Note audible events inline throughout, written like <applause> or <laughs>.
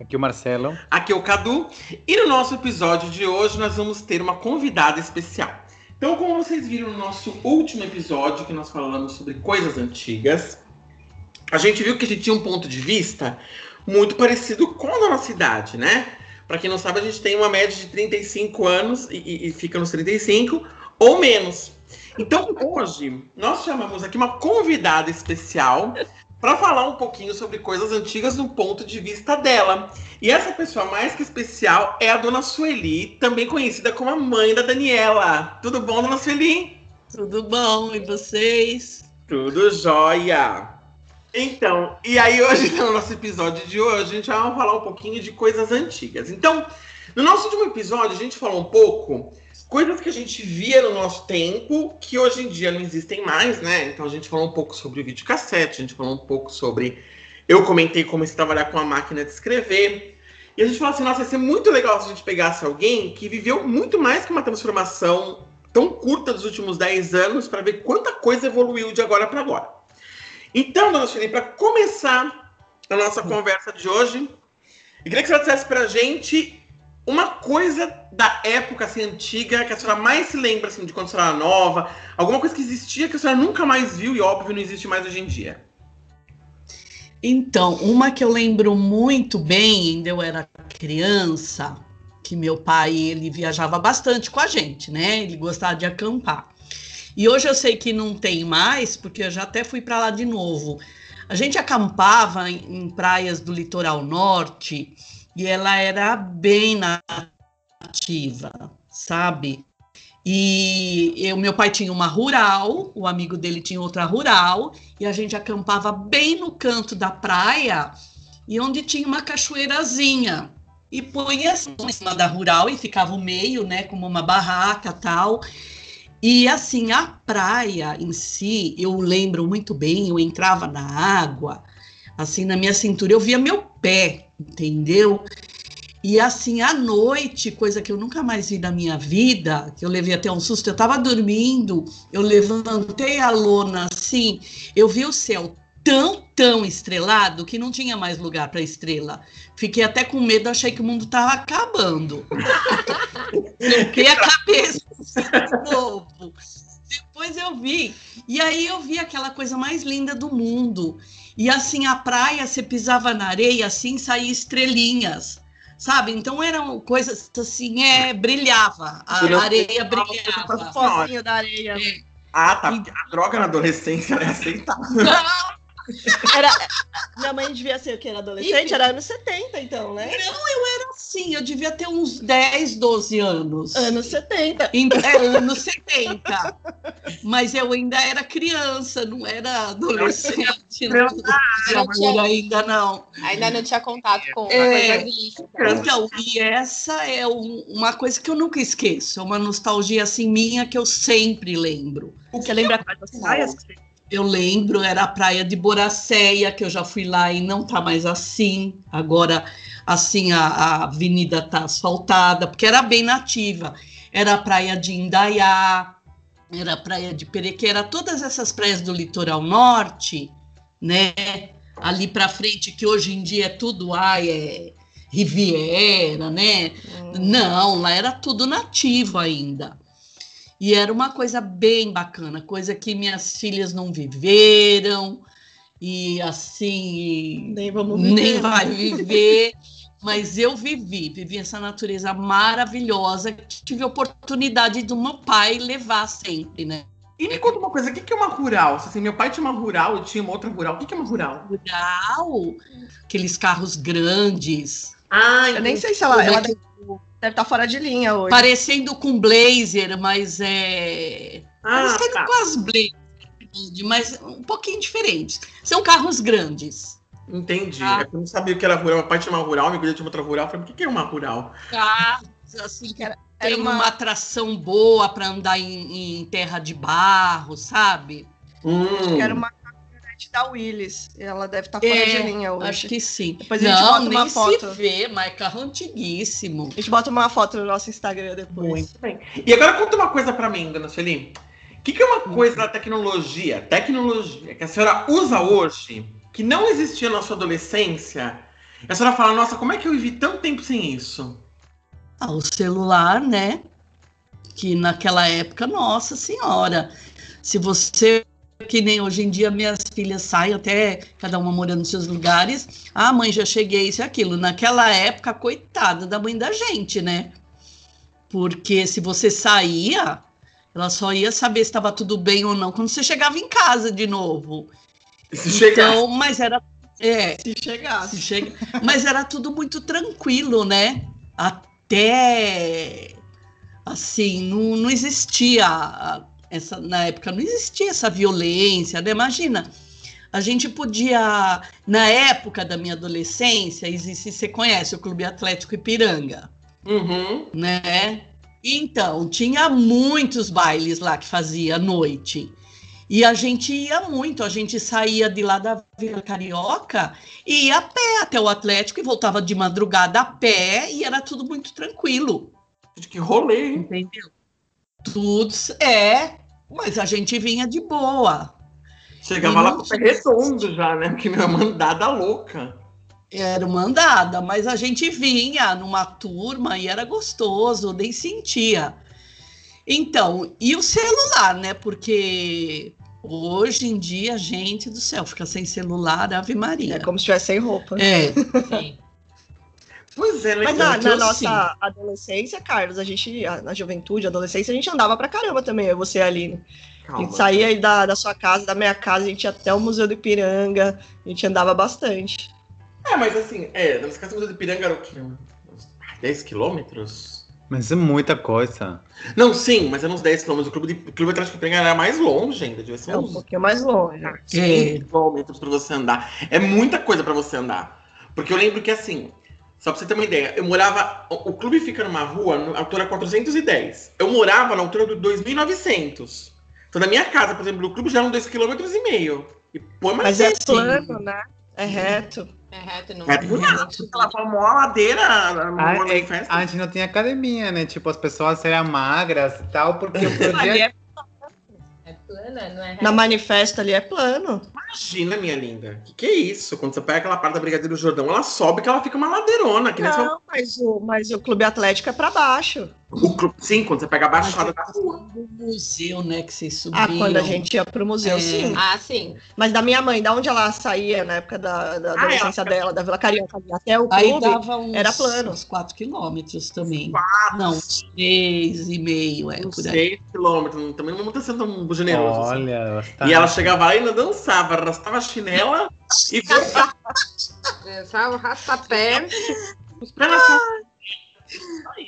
Aqui o Marcelo. Aqui é o Cadu. E no nosso episódio de hoje nós vamos ter uma convidada especial. Então, como vocês viram no nosso último episódio, que nós falamos sobre coisas antigas, a gente viu que a gente tinha um ponto de vista muito parecido com a nossa idade, né? Para quem não sabe, a gente tem uma média de 35 anos e, e fica nos 35 ou menos. Então, hoje, nós chamamos aqui uma convidada especial para falar um pouquinho sobre coisas antigas no ponto de vista dela. E essa pessoa mais que especial é a dona Sueli, também conhecida como a mãe da Daniela. Tudo bom, dona Sueli? Tudo bom, e vocês? Tudo jóia! Então, e aí hoje, <laughs> no nosso episódio de hoje, a gente vai falar um pouquinho de coisas antigas. Então, no nosso último episódio, a gente falou um pouco coisas que a gente via no nosso tempo, que hoje em dia não existem mais, né? Então a gente falou um pouco sobre o videocassete, a gente falou um pouco sobre. Eu comentei como se trabalhar com a máquina de escrever. E a gente falou assim: nossa, ia ser muito legal se a gente pegasse alguém que viveu muito mais que uma transformação tão curta dos últimos 10 anos para ver quanta coisa evoluiu de agora para agora. Então, dona Felipe, para começar a nossa conversa de hoje, eu queria que você dissesse para a gente uma coisa da época assim, antiga que a senhora mais se lembra assim, de quando a senhora era nova, alguma coisa que existia que a senhora nunca mais viu e óbvio não existe mais hoje em dia. Então, uma que eu lembro muito bem, ainda eu era criança, que meu pai ele viajava bastante com a gente, né? Ele gostava de acampar. E hoje eu sei que não tem mais, porque eu já até fui para lá de novo. A gente acampava em, em praias do litoral norte e ela era bem nativa, sabe? E o meu pai tinha uma rural, o amigo dele tinha outra rural, e a gente acampava bem no canto da praia, e onde tinha uma cachoeirazinha. E punha assim, em cima da rural e ficava o meio, né, como uma barraca tal. E assim, a praia em si, eu lembro muito bem, eu entrava na água, assim, na minha cintura, eu via meu pé, entendeu? E assim, à noite, coisa que eu nunca mais vi na minha vida, que eu levei até um susto, eu estava dormindo, eu levantei a lona assim, eu vi o céu tão, tão estrelado que não tinha mais lugar para estrela. Fiquei até com medo, achei que o mundo estava acabando. <laughs> Fiquei a cabeça de novo. Depois eu vi, e aí eu vi aquela coisa mais linda do mundo. E assim, a praia, você pisava na areia, assim, saía estrelinhas, sabe? Então eram coisas assim, é, brilhava, a areia brilhava. Focinho da areia. É. Ah, tá. A droga na adolescência é aceitável. Era, minha mãe devia ser o que? Era adolescente? Era anos 70, então, né? Não, eu era assim, eu devia ter uns 10, 12 anos. Anos 70. É, anos 70. Mas eu ainda era criança, não era adolescente. Não, não, não ainda não. Ainda não tinha contato com é, Então, e essa é um, uma coisa que eu nunca esqueço, é uma nostalgia assim minha que eu sempre lembro. O que você lembra das praias que você eu lembro, era a praia de Boracéia, que eu já fui lá e não tá mais assim. Agora, assim, a, a avenida tá asfaltada, porque era bem nativa. Era a praia de Indaiá, era a praia de Perequeira, todas essas praias do litoral norte, né? Ali para frente, que hoje em dia é tudo, ai, é Riviera, né? Hum. Não, lá era tudo nativo ainda. E era uma coisa bem bacana, coisa que minhas filhas não viveram, e assim. Nem vamos viver. Nem vai viver. mas eu vivi, vivi essa natureza maravilhosa que tive a oportunidade do meu pai levar sempre, né? E me conta uma coisa, o que é uma rural? Assim, meu pai tinha uma rural, eu tinha uma outra rural. O que é uma rural? Rural? Aqueles carros grandes. Ah, eu nem sei se ela, ela Deve estar tá fora de linha hoje. Parecendo com blazer, mas é. Ah, parecendo tá. com as blazer, mas um pouquinho diferentes. São carros grandes. Entendi. Ah. É que eu não sabia o que era rural. Meu pai tinha uma rural, minha filha tinha outra rural. Eu falei, o que que é uma rural? Ah, assim, que Era tem uma- uma... atração boa para andar em, em terra de barro, sabe? Hum. Que era uma caminhonete da Willis. Ela deve estar fora É, de linha hoje. Acho que sim. Depois a gente Não, bota nem uma foto. se vê, mas é carro antiguíssimo. A gente bota uma foto no nosso Instagram depois. Muito bem. E agora conta uma coisa pra mim, dona Sueli. O que, que é uma coisa da tecnologia, tecnologia, que a senhora usa hoje, que não existia na sua adolescência? E a senhora fala, nossa, como é que eu vivi tanto tempo sem isso? Ah, o celular, né? Que naquela época, nossa senhora, se você que nem hoje em dia minhas filhas saem até cada uma morando nos seus lugares, ah, mãe, já cheguei isso e aquilo. Naquela época, coitada da mãe da gente, né? Porque se você saía, ela só ia saber se estava tudo bem ou não quando você chegava em casa de novo. Se chegar. Então, mas era é, Se chegasse. se chega. Mas era tudo muito tranquilo, né? Até assim, não, não existia essa na época não existia essa violência, né? Imagina. A gente podia, na época da minha adolescência, existe, você conhece o Clube Atlético Ipiranga, Uhum. né? Então, tinha muitos bailes lá que fazia à noite. E a gente ia muito, a gente saía de lá da Vila Carioca e ia a pé até o Atlético e voltava de madrugada a pé e era tudo muito tranquilo. Que rolê, hein? Entendeu? Tudo é, mas a gente vinha de boa. Chegava E lá com o pé redondo já, né? Porque minha mandada louca. Era uma andada, mas a gente vinha numa turma e era gostoso, nem sentia. Então, e o celular, né? Porque hoje em dia, gente do céu, fica sem celular, Ave Maria. É como se estivesse sem roupa. É, <laughs> Pois é, né? Mas na, eu na sim. nossa adolescência, Carlos, a gente, a- na juventude, adolescência, a gente andava pra caramba também, eu e você ali. A Calma. gente saía aí da, da sua casa, da minha casa, a gente ia até o Museu do Ipiranga, a gente andava bastante. É, mas assim, é, nas casas do Ipiranga era o quê? Uns 10 quilômetros? Mas é muita coisa. Não, sim, mas eram uns 10 quilômetros. O clube, de, o clube Atlético Ipiranga era mais longe ainda, devia ser É um uns pouquinho mais longe. 5 quilômetros pra você andar. É muita coisa pra você andar. Porque eu lembro que assim, só pra você ter uma ideia, eu morava. O, o clube fica numa rua, na altura 410. Eu morava na altura do 2900. Então, na minha casa, por exemplo, o clube já eram 2,5 km. E meio. E põe mais Mas é sim. plano, né? É reto. É reto, não. É por nada. Aquela famosa ladeira no Ah, é, manifesto. a gente não tinha academia, né? Tipo, as pessoas eram magras e tal, porque <laughs> podia... é- É plana, não é na manifesta ali é plano. Imagina, minha linda. Que que é isso? Quando você pega aquela parte da Brigadeiro Jordão, ela sobe que ela fica uma ladeirona. Que Não, mas o, mas o Clube Atlético é pra baixo. O Sim, quando você pega a baixada da rua. do museu, né, que vocês subiam. Ah, quando a gente ia pro museu, É. sim. Ah, sim. Mas da minha mãe, da onde ela saía na época da, da Ah, adolescência dela, da Vila Carioca até o Aí clube, dava uns, era plano. uns 4 quilômetros também. Não, uns 3,5, é Uns por aí. 6 quilômetros. Também não estar sendo tão generoso. assim. Olha, bastante. E ela chegava lá e ainda dançava, arrastava a chinela <laughs> e Só o rastapé.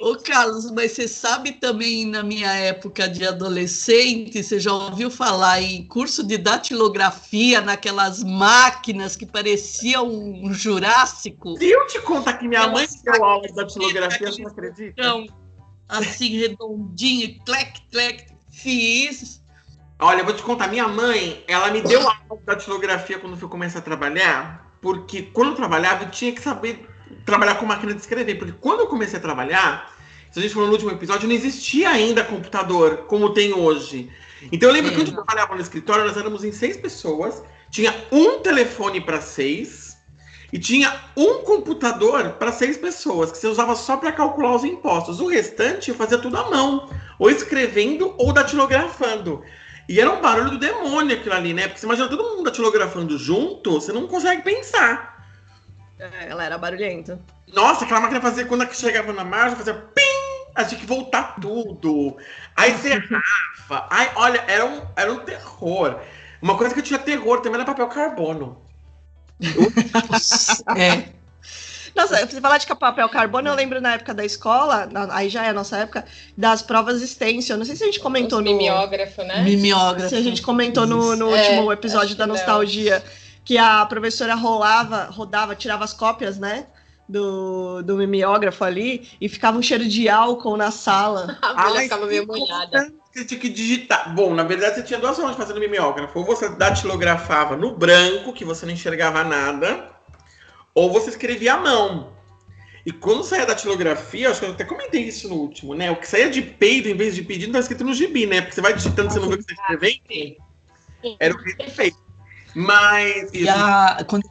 Ô, Carlos, mas você sabe também, na minha época de adolescente, você já ouviu falar em curso de datilografia naquelas máquinas que pareciam um Jurássico? Se eu te contar que minha mãe deu aula de datilografia, você não acredita? Então, assim, redondinho, clec, clec, fiz. Olha, eu vou te contar, minha mãe, ela me deu aula de datilografia quando eu fui começar a trabalhar, porque quando eu trabalhava, eu tinha que saber trabalhar com máquina de escrever, porque quando eu comecei a trabalhar, se a gente falou no último episódio, não existia ainda computador como tem hoje. Então eu lembro que É. quando eu trabalhava no escritório, nós éramos em seis pessoas, tinha um telefone para seis e tinha um computador para seis pessoas, que você usava só para calcular os impostos. O restante eu fazia tudo à mão, ou escrevendo ou datilografando. E era um barulho do demônio aquilo ali, né? Porque você imagina todo mundo datilografando junto, você não consegue pensar. É, ela era barulhenta. Nossa, aquela máquina fazia, quando ela chegava na margem, fazia pim! Aí tinha que voltar tudo. Aí rafa. Aí, olha, era um, era um terror. Uma coisa que eu tinha terror também era papel carbono. É, Nossa, você falar de papel carbono, eu lembro na época da escola, aí já é a nossa época, das provas stencil. Não sei se a gente comentou Os no. mimeógrafo, né? mimeógrafo. Se a gente comentou no, no É, último acho episódio da não. Que a professora rolava, rodava, tirava as cópias, né? Do, do mimeógrafo ali e ficava um cheiro de álcool na sala. <laughs> A Ah, mas ficava meio molhada. Você tinha que digitar. Bom, na verdade, você tinha duas formas de fazer no mimeógrafo. Ou você datilografava no branco, que você não enxergava nada, ou você escrevia à mão. E quando saía da datilografia, acho que eu até comentei isso no último, né? O que saía de peito, em vez de pedido, tá escrito no gibi, né? Porque você vai digitando, você não vê o que você está escrevendo. Era o que ele fez. Mas. E a- quando,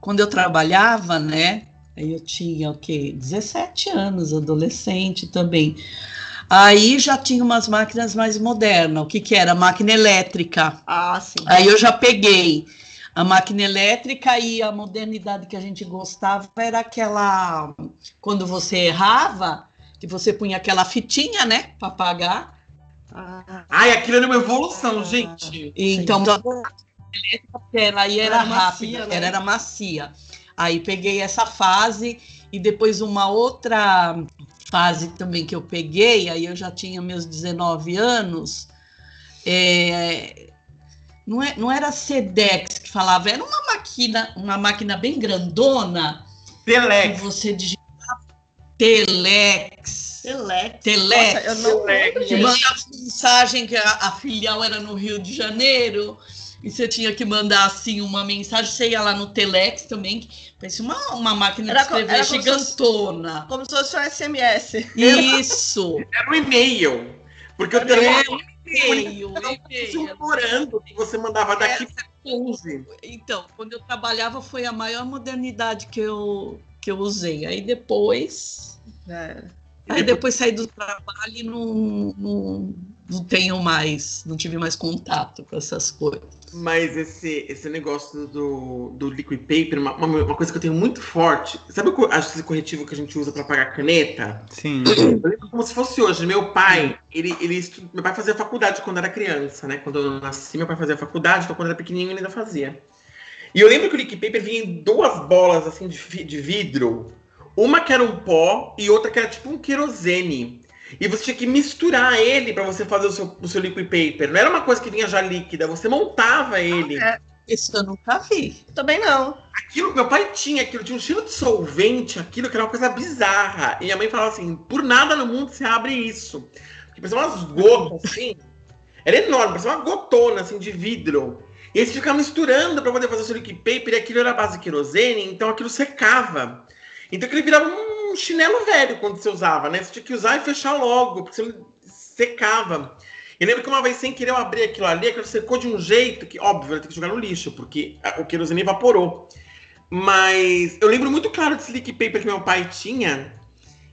quando eu trabalhava, né? Aí eu tinha o quê? 17 anos, adolescente também. Aí já tinha umas máquinas mais modernas. O que, que era? Máquina elétrica. Ah, sim. Aí eu já peguei a máquina elétrica e a modernidade que a gente gostava era aquela. Quando você errava, que você punha aquela fitinha, né? Para apagar. Ah, Ai, aquilo era uma evolução, gente. Então, elétrica, ela aí era, Era rápida, macia, né? ela era macia. Aí peguei essa fase e depois uma outra fase também que eu peguei, aí eu já tinha meus 19 anos. é, não, é, não era Sedex que falava, era uma máquina, uma máquina bem grandona que Telex. você digitava Telex. Telex. Telex. Nossa, eu não lembro, Que mandava mensagem que a, a filial era no Rio de Janeiro. E você tinha que mandar assim uma mensagem, você ia lá no Telex também, que parecia uma, uma máquina Era de escrever era como se fosse- gigantona. Como se fosse um SMS. Isso! Era um e-mail. Porque o É, telefone um e-mail, era um e-mail. morando que você mandava daqui para 11. Então, quando eu trabalhava foi a maior modernidade que eu, que eu usei. Aí depois. É. Aí depois saí do trabalho e não, não, não tenho mais, não tive mais contato com essas coisas. Mas esse, esse negócio do, do liquid paper, uma, uma, uma coisa que eu tenho muito forte. Sabe o esse corretivo que a gente usa para apagar caneta? Sim. Eu lembro como se fosse hoje. Meu pai, ele, ele estu- meu pai fazia faculdade quando era criança, né? Quando eu nasci, meu pai fazia faculdade, então quando era pequenininho ele ainda fazia. E eu lembro que o liquid paper vinha em duas bolas assim de, de vidro. Uma que era um pó e outra que era tipo um querosene. E você tinha que misturar ele para você fazer o seu, o seu liquid paper. Não era uma coisa que vinha já líquida, você montava ele. é. Isso eu nunca vi. Também não. Aquilo, meu pai tinha aquilo, tinha um cheiro de solvente, aquilo que era uma coisa bizarra. E minha mãe falava assim: por nada no mundo você abre isso. Porque parecia umas gotas assim. Era enorme, parecia uma gotona assim de vidro. E aí você ficava misturando para poder fazer o seu liquid paper, e aquilo era a base de querosene, então aquilo secava. Então aquilo virava um chinelo velho quando você usava, né? Você tinha que usar e fechar logo, porque você secava. Eu lembro que uma vez, sem querer, eu abri aquilo ali, aquilo secou de um jeito que, óbvio, eu tenho que jogar no lixo, porque o querosene evaporou. Mas eu lembro muito claro desse liquid paper que meu pai tinha.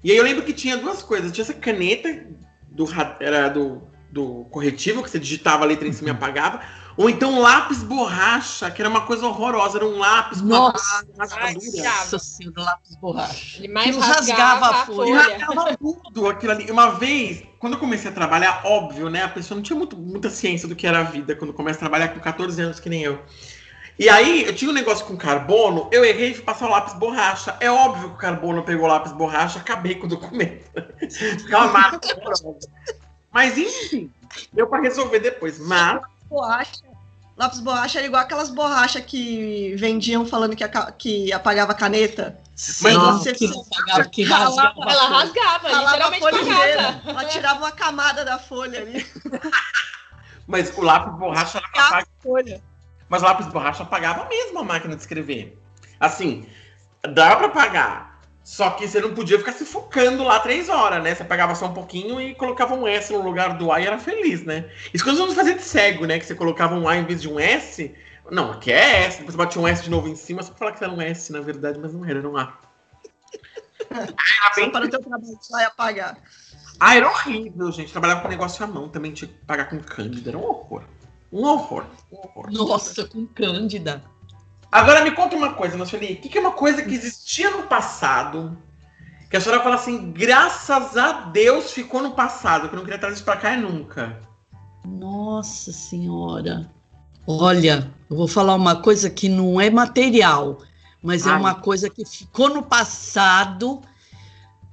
E aí eu lembro que tinha duas coisas. Tinha essa caneta do, ra- era do, do corretivo, que você digitava a letra em cima e apagava. Ou então lápis borracha, que era uma coisa horrorosa. Era um lápis com uma Nossa, Ai, raspadura. Nossa senhora, lápis borracha. Ele mais Aquilo rasgava, rasgava a folha. Rasgava tudo aquilo ali. Uma vez, quando eu comecei a trabalhar, óbvio, né? A pessoa não tinha muito, muita ciência do que era a vida quando começa a trabalhar com 14 anos, que nem eu. E aí, eu tinha um negócio com carbono, eu errei e fui passar o lápis borracha. É óbvio que o carbono pegou o lápis borracha, acabei com o documento. Ficava uma marca horrorosa. Mas enfim, deu pra resolver depois. Mas, Borracha. Lápis borracha era igual aquelas borrachas que vendiam falando que, aca- que apagava caneta. Mas Nossa, você- que apagava, que rasgava. Ela rasgava, Ralava a literalmente folha inteira. Ela tirava uma camada da folha ali. mas o lápis borracha era apagar. Folha. Mas o lápis borracha apagava mesmo a máquina de escrever. Assim, dava pra apagar. Só que você não podia ficar se focando lá três horas, né? Você apagava só um pouquinho e colocava um S no lugar do A e era feliz, né? Isso quando você fazia de cego, né? Que você colocava um A em vez de um S. Não, aqui é S. Depois você batia um S de novo em cima, só pra falar que era um S, na verdade, mas não era, era um A. <laughs> Só bem... para o teu trabalho e apagar. Ah, era horrível, gente. Trabalhava com negócio à mão, também tinha que pagar com cândida. Era um horror. Um horror. Um horror. Nossa, com Cândida. Agora me conta uma coisa, Nosseli. O que, que é uma coisa que existia no passado? Que a senhora fala assim, graças a Deus ficou no passado, que eu não queria trazer isso pra cá é nunca. Nossa Senhora. Olha, eu vou falar uma coisa que não é material, mas é Ai. uma coisa que ficou no passado.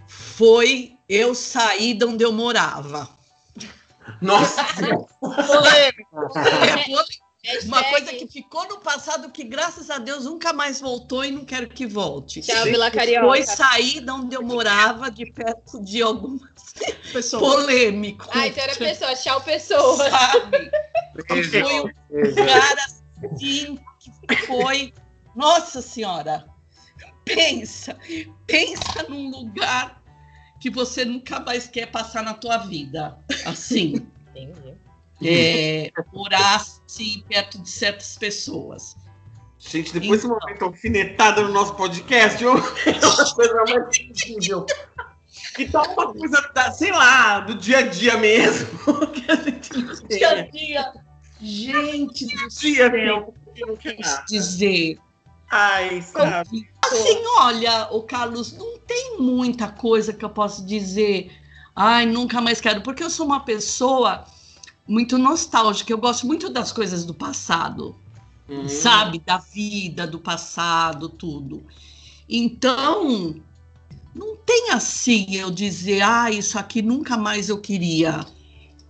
Foi eu sair de onde eu morava. Nossa, <laughs> Polêmico. É polêmico, Uma coisa que ficou no passado que, graças a Deus, nunca mais voltou e não quero que volte. Tchau, Vila Carioca. Foi sair de onde eu morava, de perto de algumas <laughs> Pessoa. polêmico. Ah, então era pessoa, tchau, pessoa. Sabe? Beijo, Foi um beijo. cara assim que foi. Nossa Senhora! Pensa, pensa num lugar que você nunca mais quer passar na tua vida. Assim, Entendi. É, morar assim perto de certas pessoas. Gente, depois desse momento alfinetada no nosso podcast, eu- <laughs> é uma coisa mais incrível. E tá uma coisa, da, sei lá, do dia a dia mesmo, <laughs> que a gente não. Dia a dia, gente do Dia, céu, quer posso nada. dizer. Ai, sabe? Assim, olha, o Carlos, não tem muita coisa que eu posso dizer. Ai, nunca mais quero, porque eu sou uma pessoa muito nostálgica. Eu gosto muito das coisas do passado, Hum. sabe? Da vida, do passado, tudo. Então, não tem assim eu dizer, ah, isso aqui nunca mais eu queria.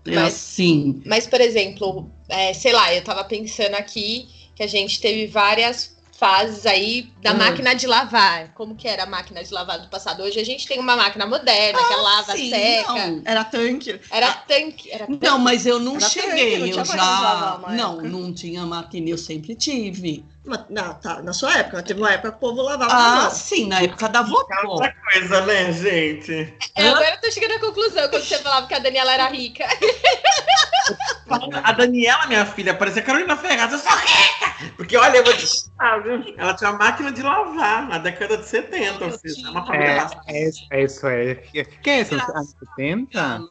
É Mas- assim. Mas, por exemplo, é, sei lá, eu tava pensando aqui que a gente teve várias fases aí da Hum. máquina de lavar. Como que era a máquina de lavar do passado? Hoje a gente tem uma máquina moderna que lava, Ah, Sim, seca. não. Era tanque. Era tanque. Era tanque. Não, mas eu não Era cheguei, tanque, não eu já. Não, época. não tinha máquina, eu sempre tive. Não, tá, na sua época, teve uma época que o povo lavava Ah, ah, sim, na época da vovó. Outra coisa, né, gente? É, agora eu tô chegando à conclusão quando você falava que a Daniela era rica. <laughs> A Daniela, minha filha, parecia Carolina Ferraz, eu sou rica! Porque, olha, eu vou te contar, viu? Ela tinha uma máquina de lavar na década de 70, ou seja, é uma família É, é isso, é isso é. Que é isso? Anos 70?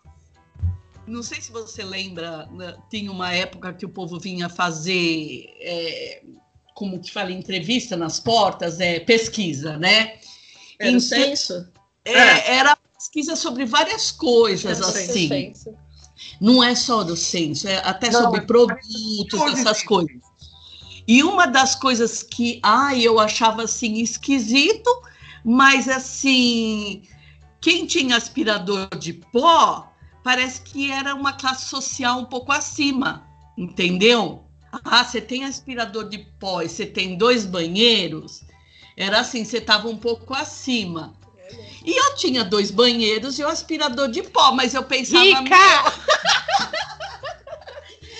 Não sei se você lembra, né, tinha uma época que o povo vinha fazer, é, como que fala, entrevista nas portas, é, pesquisa, né? Era Então? É, era pesquisa sobre várias coisas, assim. Senso. Não é só do censo, é até Não, sobre é produtos, essas coisas. E uma das coisas que, ai, eu achava assim esquisito, mas assim, quem tinha aspirador de pó, parece que era uma classe social um pouco acima, entendeu? Ah, você tem aspirador de pó e você tem dois banheiros, era assim, você estava um pouco acima. E eu tinha dois banheiros e o aspirador de pó, mas eu pensava. Rica! <laughs>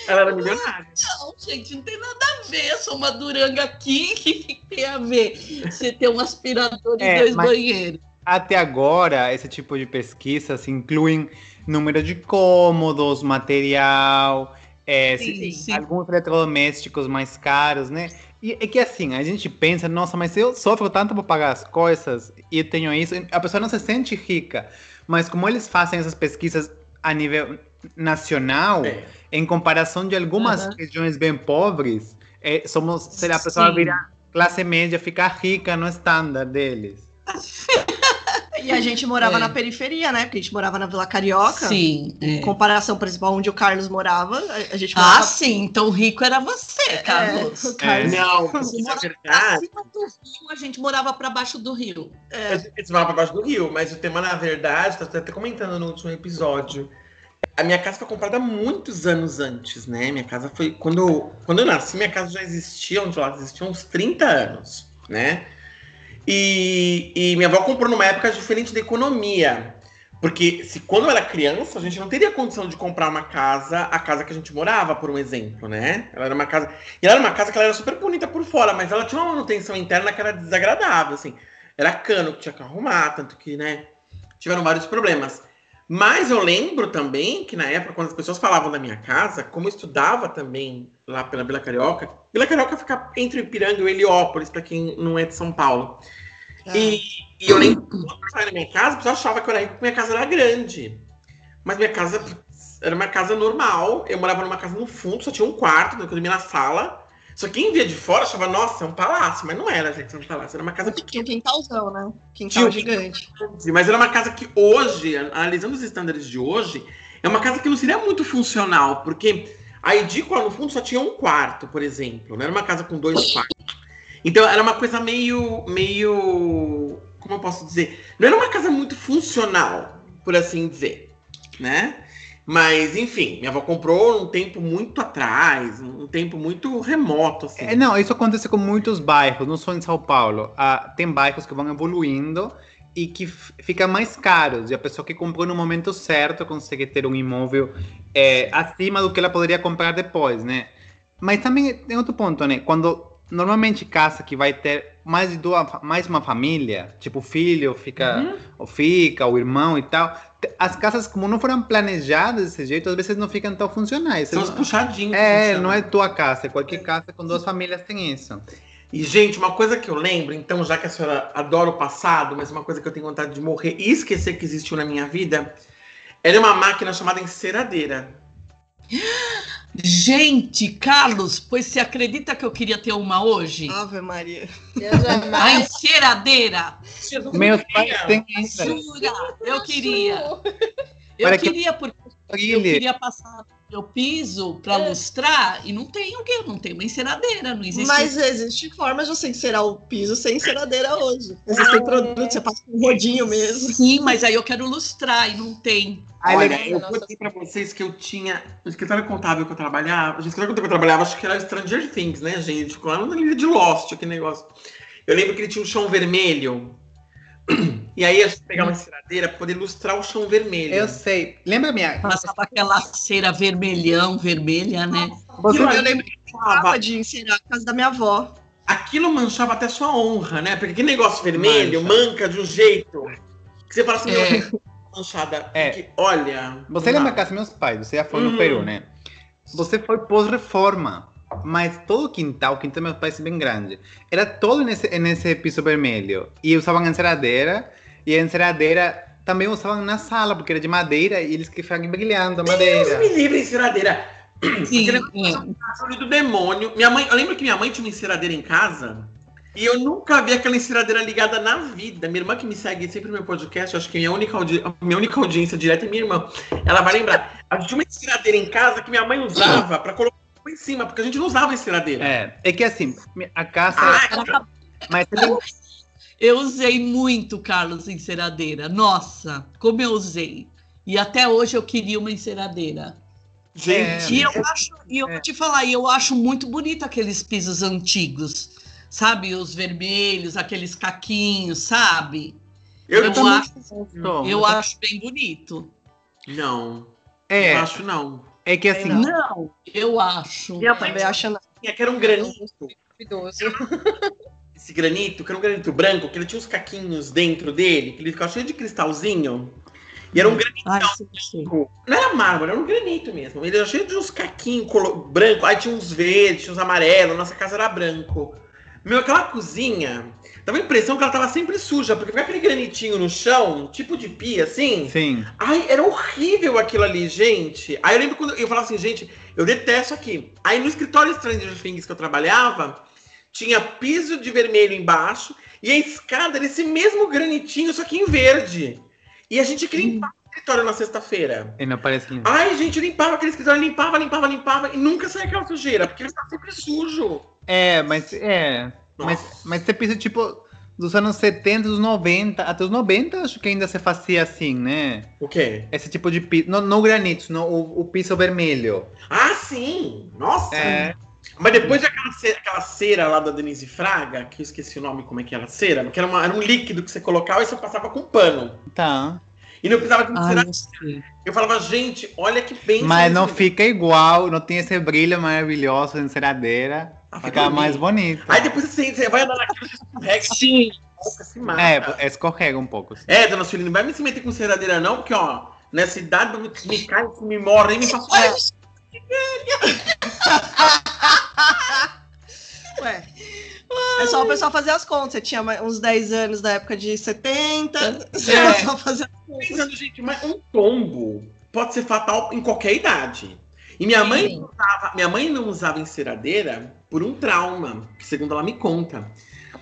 Ela era milionária. Não, gente, não tem nada a ver. Eu sou uma duranga aqui, <laughs> que que tem a ver? Você ter um aspirador e É, dois mas- banheiros. Até agora, esse tipo de pesquisas incluem número de cômodos, material, é, se- Sim, sim. alguns eletrodomésticos mais caros, né? E é que assim, a gente pensa, nossa, mas eu sofro tanto para pagar as coisas e tenho isso, a pessoa não se sente rica. Mas como eles fazem essas pesquisas a nível nacional, É. em comparação de algumas Aham. regiões bem pobres, é, somos, sei lá, a pessoa Sim. vira classe média, ficar rica no estándar deles. <laughs> E a gente morava É. na periferia, né? Porque a gente morava na Vila Carioca. Sim. é. Em comparação, por exemplo, onde o Carlos morava, a- gente morava. Ah, sim. Então rico era você, Carlos. É, Carlos. Não, <laughs> Você na morava verdade, acima do rio, a gente morava para baixo do rio. É, a gente vai pra baixo do rio, mas o tema, na verdade, tá até comentando no último episódio. A minha casa foi comprada muitos anos antes, né? Minha casa foi. Quando, eu- quando eu nasci, minha casa já existia, onde ela existia uns 30 anos, né? E, e minha avó comprou numa época diferente da economia. Porque se quando eu era criança, a gente não teria condição de comprar uma casa, a casa que a gente morava, por um exemplo, né? Ela era uma casa. E ela era uma casa que era super bonita por fora, mas ela tinha uma manutenção interna que era desagradável, assim. Era cano que tinha que arrumar, tanto que, né? Tiveram vários problemas. Mas eu lembro também que na época, quando as pessoas falavam da minha casa, como eu estudava também lá pela Vila Carioca, Vila Carioca fica entre Ipiranga e Heliópolis, para quem não é de São Paulo. E, e eu lembro que quando eu da minha casa, o pessoal achava que eu era rico porque minha casa era grande. Mas minha casa era uma casa normal. Eu morava numa casa no fundo, só tinha um quarto, né, eu dormia na sala. Só que quem via de fora achava, nossa, é um palácio. Mas não era, gente, um palácio. Era uma casa tinha um quintalzão, né? Quintal Tinha gigante. mas era uma casa que hoje, analisando os estándares de hoje, é uma casa que não seria muito funcional, porque a edícula no fundo só tinha um quarto, por exemplo. Não era uma casa com dois quartos. Então era uma coisa meio. meio. Como eu posso dizer? Não era uma casa muito funcional, por assim dizer. Né? Mas, enfim, minha avó comprou um tempo muito atrás, um tempo muito remoto, assim. É, não, isso acontece com muitos bairros, não só em São Paulo. Ah, tem bairros que vão evoluindo e que f- ficam mais caros. E a pessoa que comprou no momento certo consegue ter um imóvel é, acima do que ela poderia comprar depois, né? Mas também tem outro ponto, né? Quando normalmente casa que vai ter mais de duas, mais uma família, tipo filho fica, Uhum. ou fica, o irmão e tal. As casas, como não foram planejadas desse jeito, às vezes não ficam tão funcionais. São os Não- puxadinhos. é, não é tua casa, é qualquer casa com duas famílias tem isso. E, gente, uma coisa que eu lembro, então, já que a senhora adora o passado, mas uma coisa que eu tenho vontade de morrer e esquecer que existiu na minha vida, era uma máquina chamada enceradeira. Gente, Carlos, pois você acredita que eu queria ter uma hoje? Ave Maria. A enceradeira. Meus pais têm ainda. Jura? Eu queria. Eu queria, porque eu queria passar meu piso para lustrar e não tem o quê? Não tem uma enceradeira, não existe. Mas existe formas de você encerar o piso sem enceradeira hoje. Existem produtos, você passa com um rodinho mesmo. Sim, mas aí eu quero lustrar e não tem. Ai, Olha, legal. eu contei pra vocês que eu tinha. O escritório contábil que eu trabalhava. O escritório contábil que eu trabalhava, acho que era Stranger Things, né, gente? Lá na linha de Lost, aquele negócio. Eu lembro que ele tinha um chão vermelho. E aí a gente pegava uma enceradeira pra poder ilustrar o chão vermelho. Eu sei. Lembra minha. Passava aquela cera vermelhão, vermelha, né? Você, Eu lembro que eu de encerar a casa da minha avó. aquilo manchava até sua honra, né? Porque aquele negócio vermelho Mancha. manca de um jeito que você fala assim, É. manchada. É. Porque, olha. você lembra da casa dos meus pais? Você já foi Uhum. no Peru, né? Você foi pós-reforma. Mas todo o quintal, o quintal dos meus pais é bem grande, era todo nesse, nesse piso vermelho. E usavam enceradeira, e a enceradeira também usavam na sala, porque era de madeira, e eles que ficavam brilhando a Deus madeira. me livre, enceradeira. Sim, Aquele é. barulho do demônio. Minha mãe, eu lembro que minha mãe tinha uma enceradeira em casa. E eu nunca vi aquela enceradeira ligada na vida. Minha irmã que me segue sempre no meu podcast, eu acho que minha única, audi- minha única audiência direta é minha irmã. Ela vai lembrar. A gente tinha uma enceradeira em casa que minha mãe usava pra colocar em cima, porque a gente não usava enceradeira. É, é que assim, a casa. Ah, mas você tem- Eu usei muito, Carlos, enceradeira. Nossa, como eu usei. E até hoje eu queria uma enceradeira. gente. E eu acho, e eu vou te falar, eu acho muito bonito aqueles pisos antigos. Sabe, os vermelhos, aqueles caquinhos, sabe? eu, eu acho-. Eu acho bem bonito. Não, É, eu acho não. É que assim, Não, eu acho. Mãe Também achando. tinha que era um granito. <laughs> Esse granito, que era um granito branco, que ele tinha uns caquinhos dentro dele, que ele ficava cheio de cristalzinho. E era um granito. Ai, sim, sim. Não era mármore, era um granito mesmo. Ele era cheio de uns caquinhos colo- branco, aí tinha uns verdes, tinha uns amarelos, nossa casa era branco. Meu, aquela cozinha, dava a impressão que ela tava sempre suja, porque ficava aquele granitinho no chão, tipo de pia, assim. sim. Ai, era horrível aquilo ali, gente. Aí eu lembro quando eu falava assim, gente, eu detesto aqui. Aí no escritório Stranger Things que eu trabalhava, tinha piso de vermelho embaixo e a escada era esse mesmo granitinho, só que em verde. E a gente queria limpar o escritório na sexta-feira. E não parece lindo. Ai, gente, limpava aquele escritório, limpava, limpava, limpava, e nunca saía aquela sujeira, porque ele estava sempre sujo. É, mas é. Mas, mas você pensa, tipo, dos anos 70, dos 90, até os 90, acho que ainda se fazia assim, né? O quê? Esse tipo de piso. Não, não granitos, não, o, o piso vermelho. Ah, sim! Nossa! É. Mas depois daquela cera, aquela cera lá da Denise Fraga, que eu esqueci o nome, como é que era a cera, que era, uma- era um líquido que você colocava e você passava com pano. Tá. E não precisava de Ai, encerar. eu falava, gente, olha que bem. Mas não fica igual, não tem esse brilho maravilhoso de enceradeira. Fica vai mais bonito. Aí depois você, você vai andar naquilo, você escorrega, Sim. se mata. É, escorrega um pouco. É, dona Sueli, não vai me se meter com enceradeira, não, porque, ó, nessa idade me, me cai, me morre e me faço. Ué. É só o pessoal fazer as contas. Você tinha uns 10 anos da época de 70. Você É. é. só fazer as contas. pensando, gente, mas um tombo pode ser fatal em qualquer idade. E minha mãe, Sim. não usava, minha mãe não usava enceradeira por um trauma, que segundo ela me conta.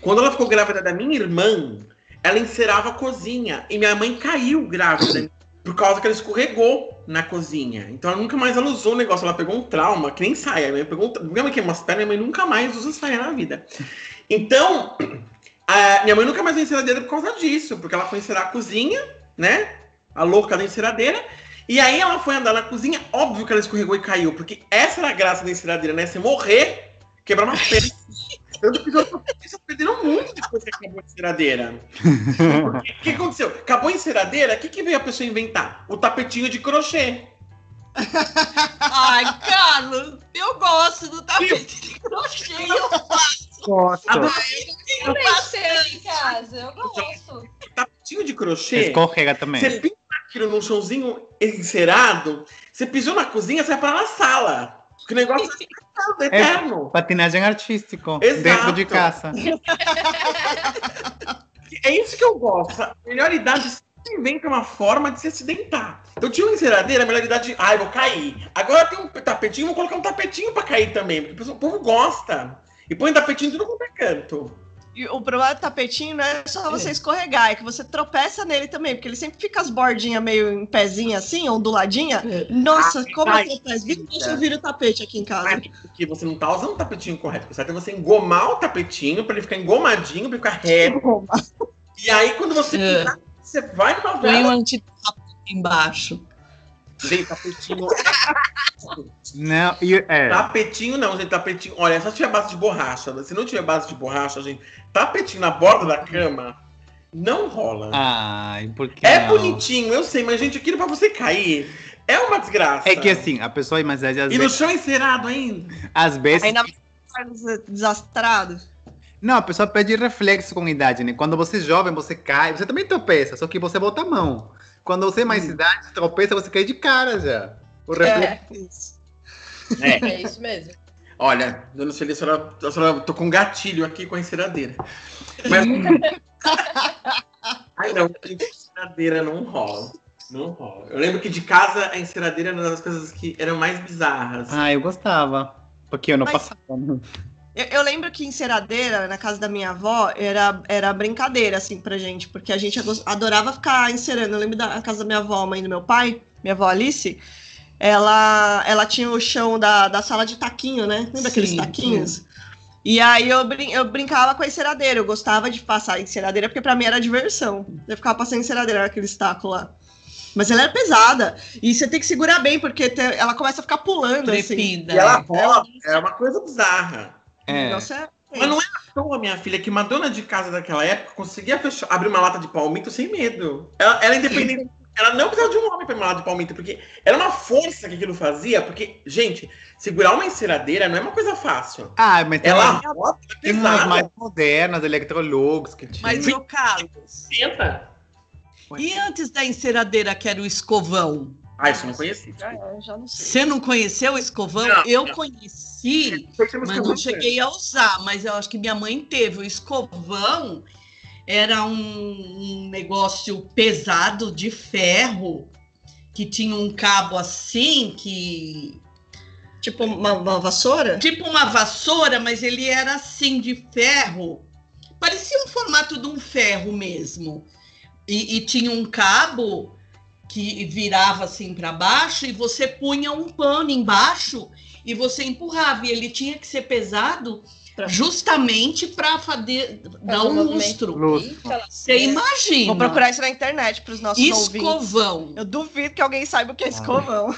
Quando ela ficou grávida da minha irmã, ela encerava a cozinha. E minha mãe caiu grávida <clears throat> por causa que ela escorregou na cozinha. Então ela nunca mais ela usou o negócio. Ela pegou um trauma, que nem saia. Minha mãe pegou um tra- minha mãe queimou as pernas, minha mãe nunca mais usa saia na vida. Então, <clears throat> minha mãe nunca mais usou enceradeira por causa disso. Porque ela foi encerar a cozinha, né? A louca da enceradeira. E aí ela foi andar na cozinha, óbvio que ela escorregou e caiu, porque essa era a graça da enceradeira, né? Você morrer, quebrar uma perna. Tanto que vocês perderam muito depois que acabou a enceradeira. <laughs> O que, que aconteceu? Acabou a enceradeira, o que, que veio a pessoa inventar? O tapetinho de crochê. <laughs> Ai, Carlos, eu gosto do tapete de crochê. Eu Gosto. A- Eu em casa, eu gosto. Tapetinho de crochê. Escorrega também. Você pinta aquilo num chãozinho encerado, você pisou na cozinha, você vai parar na sala. O negócio <laughs> é eterno. Patinagem artístico. Exato. Dentro de casa. <laughs> É isso que eu gosto. A melhor idade sempre inventa uma forma de se acidentar. Eu tinha uma enceradeira, a melhor idade de, ai, vou cair. Agora tem um tapetinho, vou colocar um tapetinho pra cair também. Porque o povo gosta. E põe tapetinho em tudo quanto é canto. E o problema do tapetinho não é só você escorregar, é que você tropeça nele também, porque ele sempre fica as bordinhas meio em pezinha assim, onduladinha. Nossa, Ah, como eu tropeço. Vira deixa eu viro o tapete aqui em casa. Porque você não tá usando o tapetinho correto. O certo é você engomar o tapetinho pra ele ficar engomadinho, pra ele ficar reto. E aí, quando você É. pisar, você vai numa Põe um vela. antitapete embaixo. Gente, tapetinho. Não, e, é. Tapetinho não, gente. Tapetinho. Olha, só se tiver base de borracha. Se não tiver base de borracha, gente, tapetinho na borda da cama não rola. Ai, por que é não? bonitinho, eu sei, mas, gente, aquilo pra você cair é uma desgraça. É que assim, a pessoa, mas às E no vezes, chão encerado ainda. às vezes Ainda desastrado. Não, a pessoa perde reflexo com idade, né? Quando você é jovem, você cai, você também tropeça, só que você bota a mão. Quando você é mais Hum. idade, tropeça, você cai de cara já. O reflexo. É, é isso mesmo. Olha, dona Celia, a senhora, a senhora tô com um gatilho aqui com a enceradeira. Mas... <laughs> Ai, não, enceradeira não rola. Não rola. Eu lembro que de casa a enceradeira era uma das coisas que eram mais bizarras. Ah, eu gostava. Porque eu não Mas- passava. Eu, eu lembro que enceradeira, na casa da minha avó, era, era brincadeira, assim, pra gente, porque a gente adorava ficar encerando. Eu lembro da casa da minha avó, mãe do meu pai, minha avó Alice, ela, ela tinha o chão da, da sala de taquinho, né? Lembra aqueles Sim, taquinhos? E aí eu, brin eu brincava com a enceradeira, eu gostava de passar a enceradeira, porque pra mim era diversão. Eu ficava passando enceradeira naquele taco lá. Mas ela é pesada. E você tem que segurar bem, porque te- ela começa a ficar pulando, assim. Trepida. E ela né? rola, é uma coisa bizarra. É. é... Mas não é à toa, minha filha, que uma dona de casa daquela época conseguia fechar- abrir uma lata de palmito sem medo. Ela era independente. Ela não precisava de um homem para abrir uma lata de palmito, porque era uma força que aquilo fazia. Porque, gente, segurar uma enceradeira não é uma coisa fácil. Ah, mas tem, Ela umas- roda é tem umas mais modernas, Electrolux, que tinha. Mas, ô Carlos, Tenta. e antes da enceradeira, que era o escovão? Ah, isso eu não conheci. Já, é, já não sei. Você não conheceu o escovão? Não, eu não. conheci, mas não cheguei a usar. Mas eu acho que minha mãe teve. O escovão era um, um negócio pesado de ferro que tinha um cabo assim que Tipo uma, uma vassoura? tipo uma vassoura, mas ele era assim de ferro. Parecia um formato de um ferro mesmo. E, e tinha um cabo que virava assim para baixo e você punha um pano embaixo e você empurrava. E ele tinha que ser pesado Pra- justamente para dar um lustro. Lustro. Você imagina. Vou procurar isso na internet para os nossos ouvintes. escovão. Eu duvido que alguém saiba o que é escovão.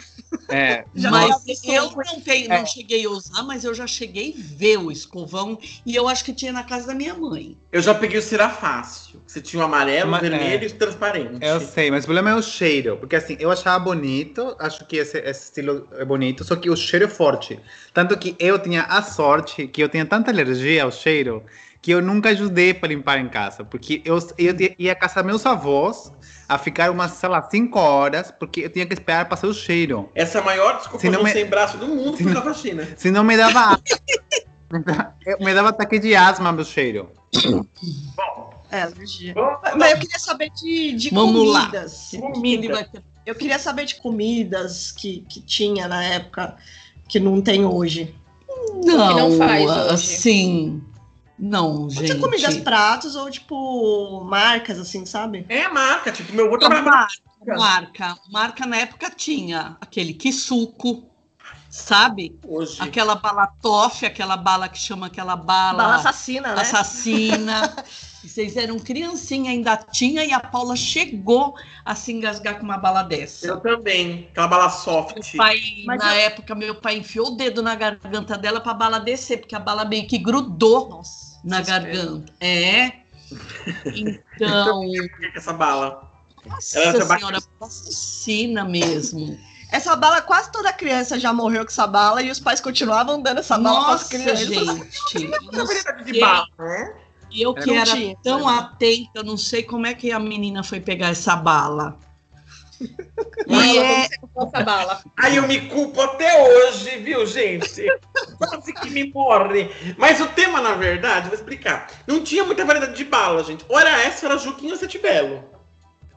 É. <laughs> Já mas eu não, tenho, É. não cheguei a usar, mas eu já cheguei a ver o escovão e eu acho que tinha na casa da minha mãe. Eu já peguei o Serafácil. Você tinha o amarelo, o Mas- vermelho é. e o transparente. Eu sei, mas o problema é o cheiro. Porque assim, eu achava bonito, acho que esse, esse estilo é bonito, só que o cheiro é forte. Tanto que eu tinha a sorte que eu tinha tanta alergia ao cheiro que eu nunca ajudei para limpar em casa. Porque eu, eu ia caçar meus avós a ficar umas, sei lá, cinco horas, porque eu tinha que esperar passar o cheiro. Essa é a maior desculpa Se não me- sem braço do mundo Se não- da China. Senão me dava. <laughs> Me dava ataque de asma meu cheiro. É, alergia. Vamos Mas eu queria saber de, de Vamos lá. comidas. Comida. Vai ter- Eu queria saber de comidas que, que tinha na época que não tem hoje. Não, não faz hoje. assim. Não, Ou gente. tinha comidas pratos ou, tipo, marcas, assim, sabe? É a marca, tipo, meu outro marca, marca, marca na época tinha aquele que suco. Sabe? Hoje. Aquela bala toff, aquela bala que chama aquela bala, Bala assassina, né? assassina. <laughs> Vocês eram criancinha, ainda tinha, e a Paula chegou a se engasgar com uma bala dessa. Eu também. Aquela bala soft. Meu pai, Mas na eu- época, meu pai enfiou o dedo na garganta dela pra bala descer, porque a bala meio que grudou Nossa, na desespero. garganta. É. <laughs> Então, O que é essa bala? nossa Ela senhora, assassina mesmo. Essa bala, quase toda criança já morreu com essa bala e os pais continuavam dando essa bala para as Nossa, crianças. gente. <laughs> Essa variedade de bala, né? E eu que Não era tinha, tão atenta, eu não sei como é que a menina foi pegar essa bala. E é, essa bala? Aí eu me culpo até hoje, viu, gente? Quase que me morre. Mas o tema, na verdade, vou explicar. Não tinha muita variedade de bala, gente. Ou era essa, ou era Juquinha ou Sete Belo.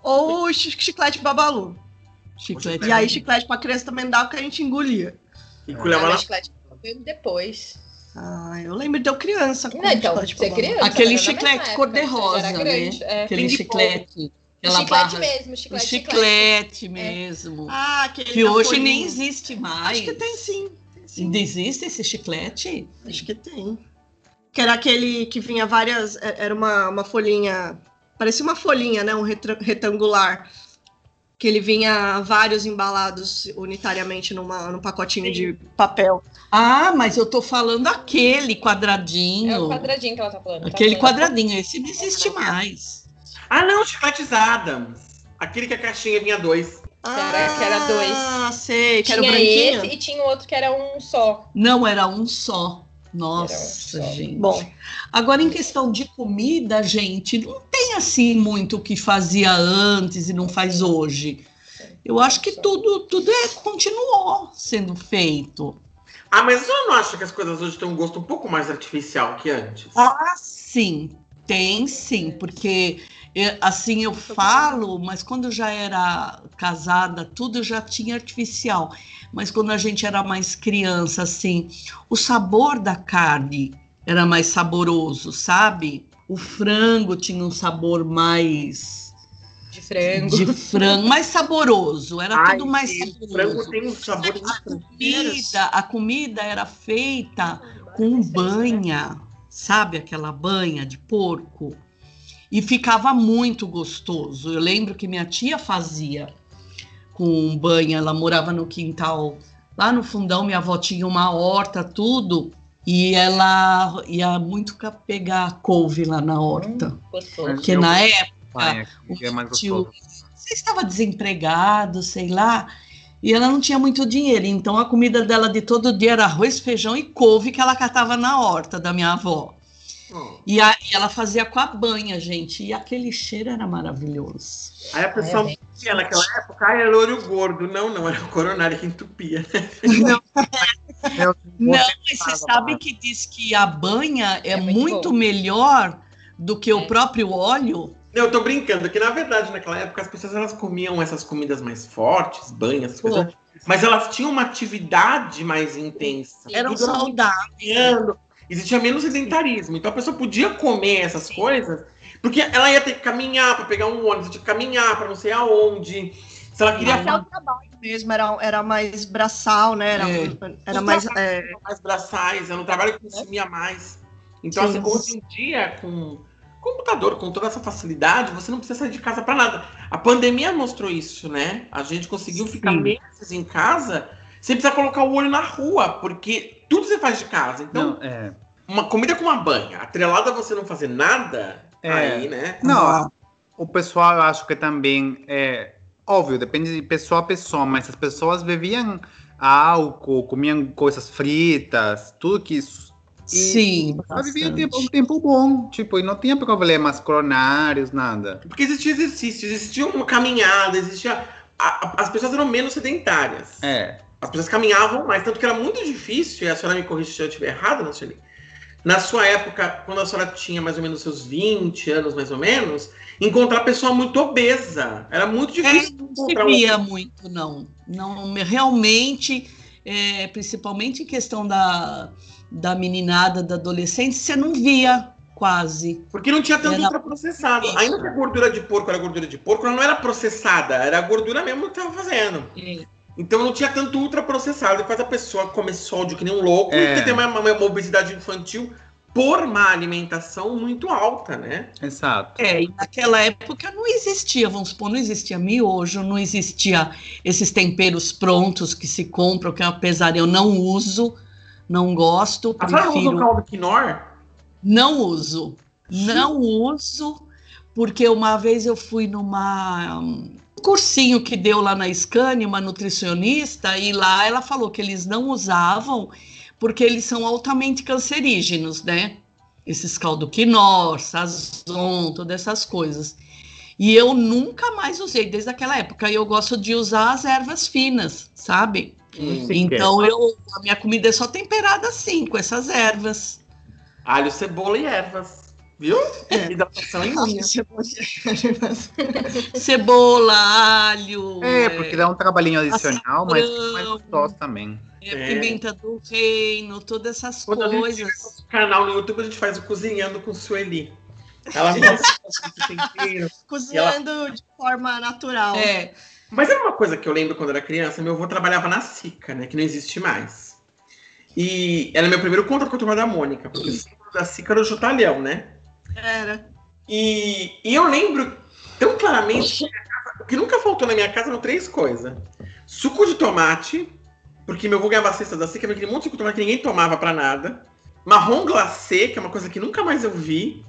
Ou chiclete babalu. Chiclete. E aí, chiclete pra criança também dava porque a gente engolia. E Ah, meu na... chiclete depois. Ah, eu lembro de eu criança. com Não, então, chiclete você é criança. Aquele na chiclete cor-de-rosa, né? é. Aquele chiclete. Aquela chiclete barra. mesmo, O chiclete, chiclete mesmo. Ah, aquele que hoje folhinha. nem existe mais. Acho que tem sim. tem sim. Ainda existe esse chiclete? Acho que tem. Que era aquele que vinha várias. é- Era uma, uma folhinha. Parecia uma folhinha, né? Um retra- retangular. Que ele vinha vários embalados unitariamente numa, num pacotinho de papel. Ah, mas eu tô falando aquele É quadradinho. o quadradinho que ela tá falando. Aquele tá falando. quadradinho, esse não existe mais. Ah, não, chicletes Adams. Aquele que a caixinha vinha dois. era- que era dois. Ah, sei, que era o Tinha branquinho. esse e tinha outro que era um só. Não, era um só. Nossa, gente. Bom, Agora, em questão de comida, gente, não tem assim muito o que fazia antes e não faz hoje. Eu acho que tudo, tudo é, continuou sendo feito. Ah, mas você não acha que as coisas hoje têm um gosto um pouco mais artificial que antes? Ah, sim, tem sim, porque é, assim eu falo, mas quando eu já era casada, tudo já tinha artificial. Mas quando a gente era mais criança, assim, o sabor da carne era mais saboroso, sabe? O frango tinha um sabor mais De frango. de frango, mais saboroso, era Ai, tudo mais saboroso. o frango tem um sabor comida, a comida era feita com banha, sabe aquela banha de porco? E ficava muito gostoso. Eu lembro que minha tia fazia com banha, ela morava no quintal, lá no fundão, minha avó tinha uma horta, tudo, e ela ia muito pegar couve lá na horta. Gostoso. Porque na época o é mais tio, você estava desempregado, sei lá, e ela não tinha muito dinheiro, então a comida dela de todo dia era arroz, feijão e couve que ela catava na horta da minha avó. Hum. E, a- e ela fazia com a banha, gente, e aquele cheiro era maravilhoso. Aí a pessoa É, dizia naquela época, ah, era olho gordo. Não, não, era o coronário que entupia. Não, <laughs> você mas fala, você sabe que diz que a banha é, É muito bom. melhor do que o É. próprio óleo. Não, eu tô brincando, que na verdade, naquela época, as pessoas elas comiam essas comidas mais fortes, banhas, essas coisas, mas elas tinham uma atividade mais intensa. Eram saudáveis. Existia menos sedentarismo. Então a pessoa podia comer essas coisas, porque ela ia ter que caminhar para pegar um ônibus, tinha que caminhar para não sei aonde. Se ela queria Até o trabalho mesmo era, era mais braçal, né? Era, É. era mais. é, mais braçais, era um trabalho que consumia mais. Então, Sim. assim, hoje em dia, com computador, com toda essa facilidade, você não precisa sair de casa para nada. A pandemia mostrou isso, né? A gente conseguiu ficar Sim. meses em casa sem precisar colocar o olho na rua, porque tudo você faz de casa. Então, Não, é. Uma comida com uma banha, atrelada a você não fazer nada, É. aí, né? Não, o pessoal eu acho que também é óbvio, depende de pessoa a pessoa, mas as pessoas bebiam álcool, comiam coisas fritas, tudo que isso. Sim, Ela vivia tempo- um tempo bom, tipo, e não tinha problemas coronários, nada. Porque existia exercício, existia uma caminhada, existia. a- a- as pessoas eram menos sedentárias. É. As pessoas caminhavam mais, tanto que era muito difícil, e a senhora me corrige se eu estiver errado, não sei. Na sua época, quando a senhora tinha mais ou menos seus 20 anos, mais ou menos, encontrar pessoa muito obesa. Era muito difícil Não encontrar um- muito, não. não realmente, é, principalmente em questão da, da meninada, da adolescente, você não via quase. Porque não tinha tanto Era- ultraprocessado. Isso. Ainda que a gordura de porco era gordura de porco, ela não era processada, era a gordura mesmo que estava fazendo. Então não tinha tanto ultraprocessado. Depois a pessoa come sódio que nem um louco É. e tem uma, uma- uma obesidade infantil por má alimentação muito alta, né? Exato. É, e naquela época não existia, vamos supor, não existia miojo, não existia esses temperos prontos que se compram, que apesar eu não uso, não gosto, A senhora usa o prefiro. caldo quinor? Não uso. Não uso, porque uma vez eu fui numa um cursinho que deu lá na Scania, uma nutricionista, e lá ela falou que eles não usavam porque eles são altamente cancerígenos, né? Esses caldo quinor, sazon, todas essas coisas. E eu nunca mais usei desde aquela época. E eu gosto de usar as ervas finas, sabe? Hum. Então eu, a minha comida é só temperada assim, com essas ervas. Alho, cebola e ervas. Viu? É. Hidratação em unha. <laughs> Cebola, alho. É, porque dá um trabalhinho adicional, mas é mais gostoso também. é, É. pimenta do reino, todas essas Quando a gente coisas. No canal no YouTube a gente faz o Cozinhando com Sueli. Ela <laughs> mostra. Cozinhando de forma natural. É, Mas era uma coisa que eu lembro quando era criança, meu avô trabalhava na Sica, né? Que não existe mais. E era meu primeiro contato com a turma da Mônica, porque o símbolo da Sica era o Jutalhão, né? Era. E, e eu lembro tão claramente o que nunca faltou na minha casa eram três coisas: suco de tomate, porque meu avô ganhava a cesta da Sica, aquele monte de suco de tomate que ninguém tomava pra nada. Marrom glacê, que é uma coisa que nunca mais eu vi.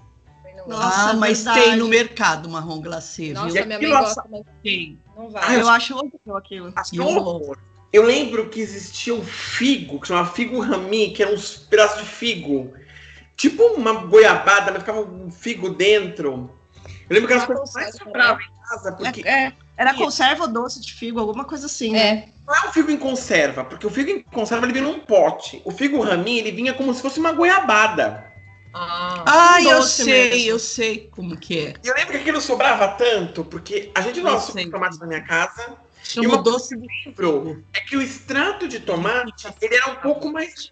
Nossa, ah, mas verdade. tem no mercado marrom glacê, Nossa, viu? minha mãe gosta, mas Tem. não Ah, vai. Eu acho horrível aquilo. Acho que é um horror. Eu lembro que existia um figo, que chamava figo rami, que eram uns pedaços de figo. Tipo uma goiabada, mas ficava um figo dentro. Eu lembro que era as Uma coisas mais sobravam em casa, porque É, é. Era conserva ou doce de figo, alguma coisa assim, né? É, não é um figo em conserva, porque o figo em conserva ele vinha num pote. O figo rami, ele vinha como se fosse uma goiabada. ah, Ah, eu sei, mesmo. eu sei como que é. E eu lembro que aquilo sobrava tanto, porque a gente não de tomate na minha casa. Chama uma- doce de lembro é que o extrato de tomate, ele era um pouco mais.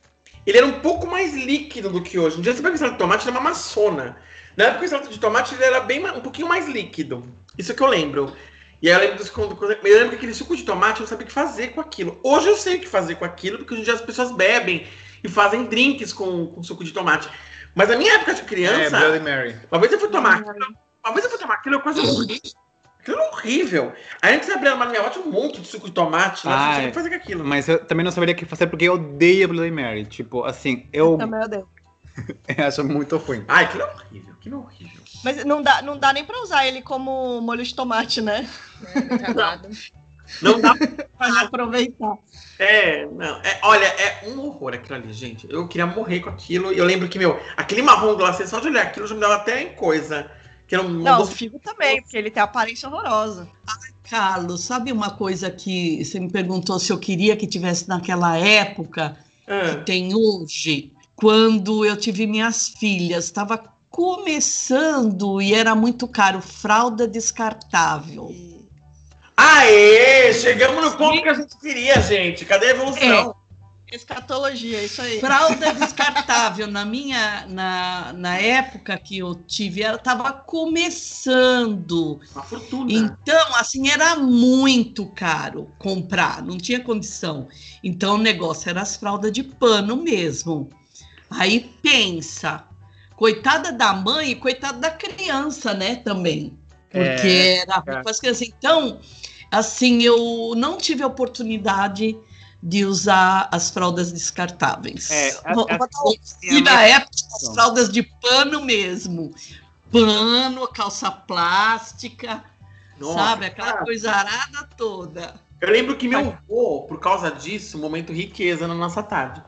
Ele era um pouco mais líquido do que hoje. Um dia você pega o extrato de tomate, ele é uma maçona. Na época, o extrato de tomate ele era bem, um pouquinho mais líquido. Isso que eu lembro. E aí eu lembro, dos, quando- quando- eu lembro que aquele suco de tomate eu não sabia o que fazer com aquilo. Hoje eu sei o que fazer com aquilo, porque hoje em dia as pessoas bebem e fazem drinks com, com suco de tomate. Mas na minha época de É, criança, Bloody Mary. uma vez eu fui tomar aquilo, uma vez eu fui tomar aquilo, eu quase morri. Aquilo era horrível. Aí antes de abrir a armário da minha avó, tinha um monte de suco de tomate. Lá, Ah, não tinha é. o que fazer com aquilo. Mas eu também não saberia o que fazer porque eu odeio Bloody Mary. Tipo, assim, eu Também odeio. <laughs> acho muito ruim. Ai, aquilo é horrível, aquilo é horrível. Mas não dá, não dá nem pra usar ele como molho de tomate, né? né, retardado. Não dá <laughs> Pra aproveitar. É, não. É, olha, é um horror aquilo ali, gente. Eu queria morrer com aquilo. E eu lembro que, meu, aquele marrom glacê, só de olhar aquilo já me dava até em coisa. Que era um Não, o figo também, porque ele tem a aparência horrorosa. Carlos, sabe uma coisa que você me perguntou se eu queria que tivesse naquela época, Ah, que tem hoje? Quando eu tive minhas filhas, estava começando e era muito caro, fralda descartável. E- Aê! Chegamos no ponto que a gente queria, gente. Cadê a evolução? Escatologia, isso aí. Fralda descartável, na minha, na, na época que eu tive, ela estava começando. Uma fortuna. Então, assim, era muito caro comprar, não tinha condição. Então, o negócio era as fraldas de pano mesmo. Aí pensa, coitada da mãe e coitada da criança, né, também. Porque É, era ruim para as crianças. Então, assim, eu não tive a oportunidade de usar as fraldas descartáveis. É, a- Vou- a- E na época, as fraldas de pano mesmo. Pano, calça plástica, Nossa, sabe? Aquela cara. coisa arada toda. Eu lembro que meu avô, por causa disso, um momento riqueza na nossa tarde.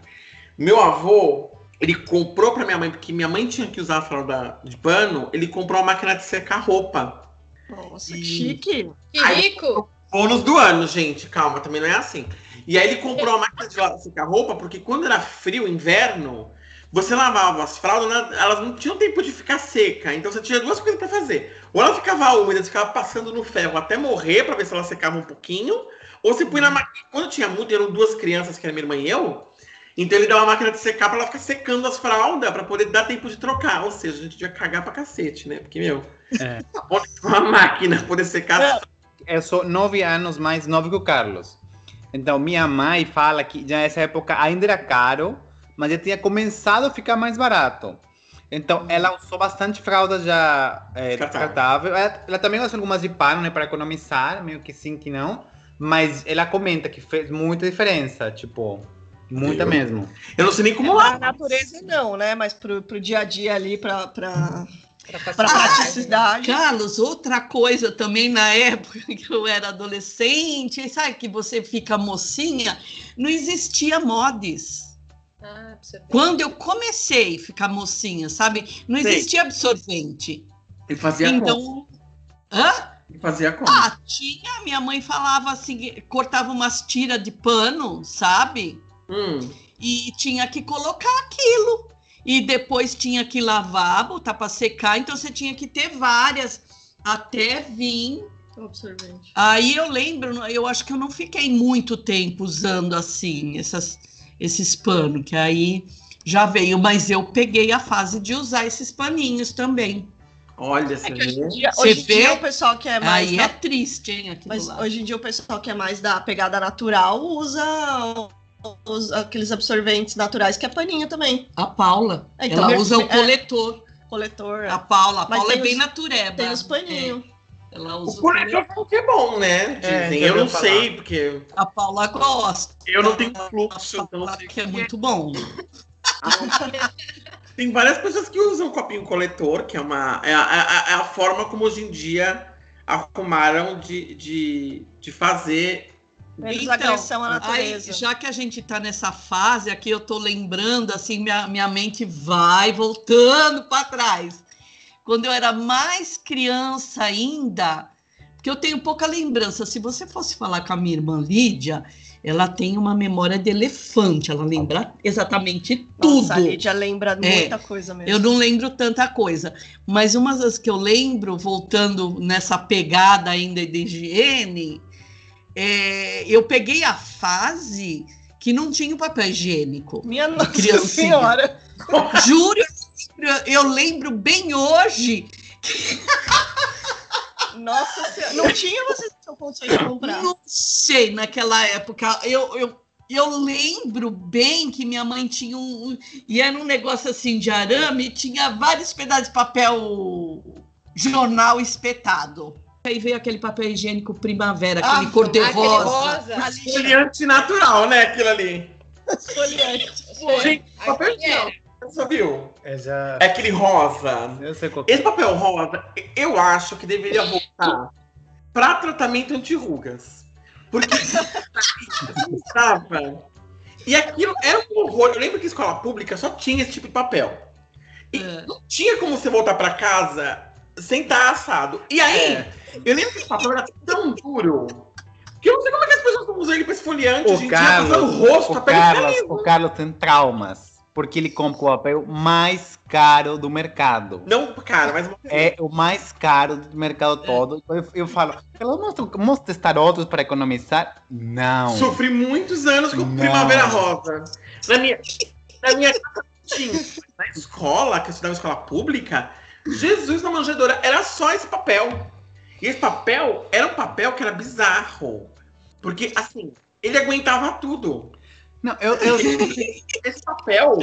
Meu avô, ele comprou pra minha mãe, porque minha mãe tinha que usar a fralda de pano, ele comprou uma máquina de secar roupa. Nossa, E- que chique. Que rico! Bônus do ano, gente, calma, também não é assim. E aí ele comprou uma máquina de secar roupa, porque quando era frio, inverno, você lavava as fraldas, elas não tinham tempo de ficar seca. Então você tinha duas coisas pra fazer. Ou ela ficava úmida, você ficava passando no ferro até morrer pra ver se ela secava um pouquinho, ou você põe na máquina. Quando tinha muito, eram duas crianças, que era minha irmã e eu. Então ele dava uma máquina de secar pra ela ficar secando as fraldas, pra poder dar tempo de trocar. Ou seja, a gente devia cagar pra cacete, né? Porque, meu, É. <laughs> uma máquina poder secar as Eu sou nove anos mais novo que o Carlos. Então, minha mãe fala que já nessa época ainda era caro, mas já tinha começado a ficar mais barato. Então, ela usou bastante fralda já é, Descartável. Ela, ela também usou algumas de pano, né, para economizar, meio que sim, que não. Mas ela comenta que fez muita diferença, tipo, muita Eu- mesmo. Eu não sei nem como Na lá. natureza não, né? Mas pro, pro dia a dia ali, pra, pra, Facilidade. praticidade. Carlos, outra coisa também na <laughs> época que eu era adolescente, sabe que você fica mocinha, não existia mods. Ah. Quando eu comecei a ficar mocinha, sabe? Não Sei. existia absorvente. Ele fazia como? Então, hã? Ele fazia como? Ah, tinha, minha mãe falava assim, cortava umas tiras de pano, sabe? Hum. E tinha que colocar aquilo. E depois tinha que lavar, botar para secar, então você tinha que ter várias até vir Absorvente. Aí eu lembro, eu acho que eu não fiquei muito tempo usando assim essas, esses panos, que aí já veio, mas eu peguei a fase de usar esses paninhos também. Olha, você É que hoje vê. em dia, Você hoje em vê? dia o pessoal que é mais. aí da- é triste, hein? Mas hoje em dia o pessoal que é mais da pegada natural usa os- aqueles absorventes naturais que é paninho também. A Paula, É, então, ela usa o é. coletor. Coletor. A Paula, a Mas Paula é bem os- natureba. tem os paninhos. É, ela O usa o coletor coletor. falam que é bom, né? É, Dizem. já eu não falar. sei, porque A Paula gosta. eu não tenho fluxo, então sei o que é muito bom. <laughs> Tem várias pessoas que usam copinho coletor, que é uma. É a, a- é a forma como hoje em dia arrumaram de, de, de fazer. Menos Então, agressão à Aí, natureza. já que a gente está nessa fase aqui, eu tô lembrando, assim, minha, minha mente vai voltando para trás. Quando eu era mais criança ainda, porque eu tenho pouca lembrança. Se você fosse falar com a minha irmã Lídia, ela tem uma memória de elefante, ela lembra exatamente tudo. Nossa, a Lídia lembra muita coisa mesmo. Eu não lembro tanta coisa, mas uma das que eu lembro, voltando nessa pegada ainda de higiene, é, eu peguei a fase que não tinha o papel higiênico. Minha nossa criancinha. senhora. <laughs> Juro, eu lembro- eu bem hoje. <laughs> Nossa senhora. Não tinha vocês que de comprar. Não sei, naquela época, eu, eu, eu lembro bem que minha mãe tinha um. um- E era um negócio assim de arame, tinha vários pedaços de papel jornal espetado. Aí veio aquele papel higiênico primavera, aquele Ah, Aquele cor-de-rosa. Folhante natural, né? Aquilo ali. esfoliante. Gente, papel higiênico. Você viu? É já. É aquele rosa. É. Esse papel rosa, eu acho que deveria voltar para tratamento anti-rugas. Porque <laughs> estava. E aquilo era um horror. Eu lembro que escola pública só tinha esse tipo de papel. E É. não tinha como você voltar para casa sem estar assado. E aí, É. eu lembro que esse papel era tão duro. Que eu não sei como é que as pessoas estão usando ele para esfoliante. O passando Carlos, o rosto, o Carlos, o Carlos tem traumas. Porque ele compra o papel mais caro do mercado. Não, cara, mas É o mais caro do mercado todo. Então Eu, eu falo, "Ela mostra- vamos testar outros para economizar? Não. Sofri muitos anos com Não. Primavera Rosa. Na minha, na minha. Na escola, que eu estudava em escola pública, Jesus na manjedoura era só esse papel. E esse papel era um papel que era bizarro. Porque, assim, ele aguentava tudo. Não, eu, eu, Esse papel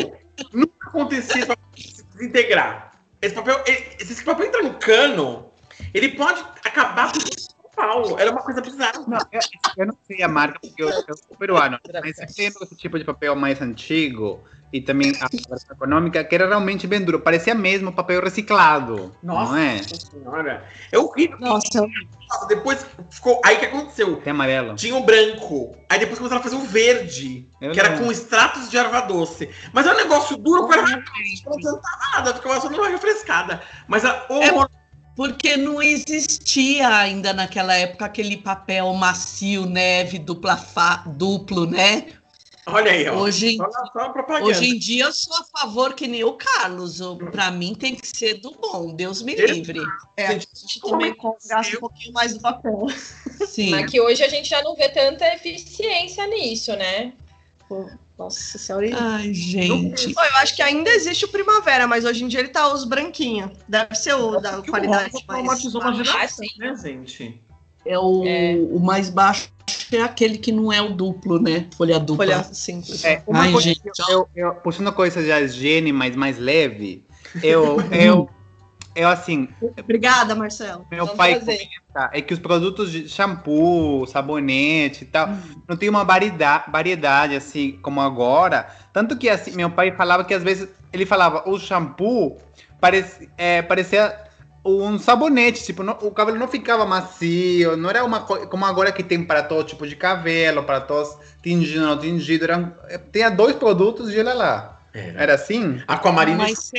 nunca acontecia papel se desintegrar. Esse papel, ele- se esse papel entrar no cano, ele pode acabar com o São Paulo. Era uma coisa bizarra. não, eu, eu não sei a marca porque eu, eu sou peruano. Mas lembro esse tipo de papel mais antigo e também a versão econômica que era realmente bem duro. Parecia mesmo papel reciclado. Nossa Não é? senhora. É horrível. Nossa, Depois ficou. Aí o que aconteceu? Tem amarelo. Tinha o branco. Aí depois começaram a fazer o verde. Eu que era lembro. com extratos de erva doce. Mas era um negócio duro com erva doce. Não adiantava nada. Ficava só numa refrescada. Mas era horror. Porque não existia ainda naquela época aquele papel macio, neve, dupla fa- duplo, né? Olha aí, ó. Hoje, Só, só hoje em dia eu sou a favor que nem o Carlos. Para mim tem que ser do bom, Deus me livre. é, a gente também gasta um pouquinho mais do papel. Sim. Mas que hoje a gente já não vê tanta eficiência nisso, né? Nossa senhora. Ai, gente. Pô, eu acho que ainda existe o primavera, mas hoje em dia ele tá os branquinhos. Deve ser o da o qualidade rosa mais. traumatizou uma Ah, geração, sim. né, gente? É o, É. o mais baixo é aquele que não é o duplo, né? Folha dupla. Folha simples. É, uma Ai, coisa gente, eu, eu, eu- puxando coisas já higiene, mas mais leve, eu, <laughs> eu, eu assim, Obrigada, Marcelo. meu Vamos pai fazer. comenta é que os produtos de shampoo, sabonete e tal, não tem uma variedade, variedade assim como agora. Tanto que assim, meu pai falava que às vezes ele falava o shampoo parece, é, parecia um sabonete, tipo, não- o cabelo não ficava macio, não era uma coisa como agora que tem para todo tipo de cabelo, para todos tingido, não tingido, era, tinha dois produtos e olha lá. Era. Era assim? Aquamarina Mas,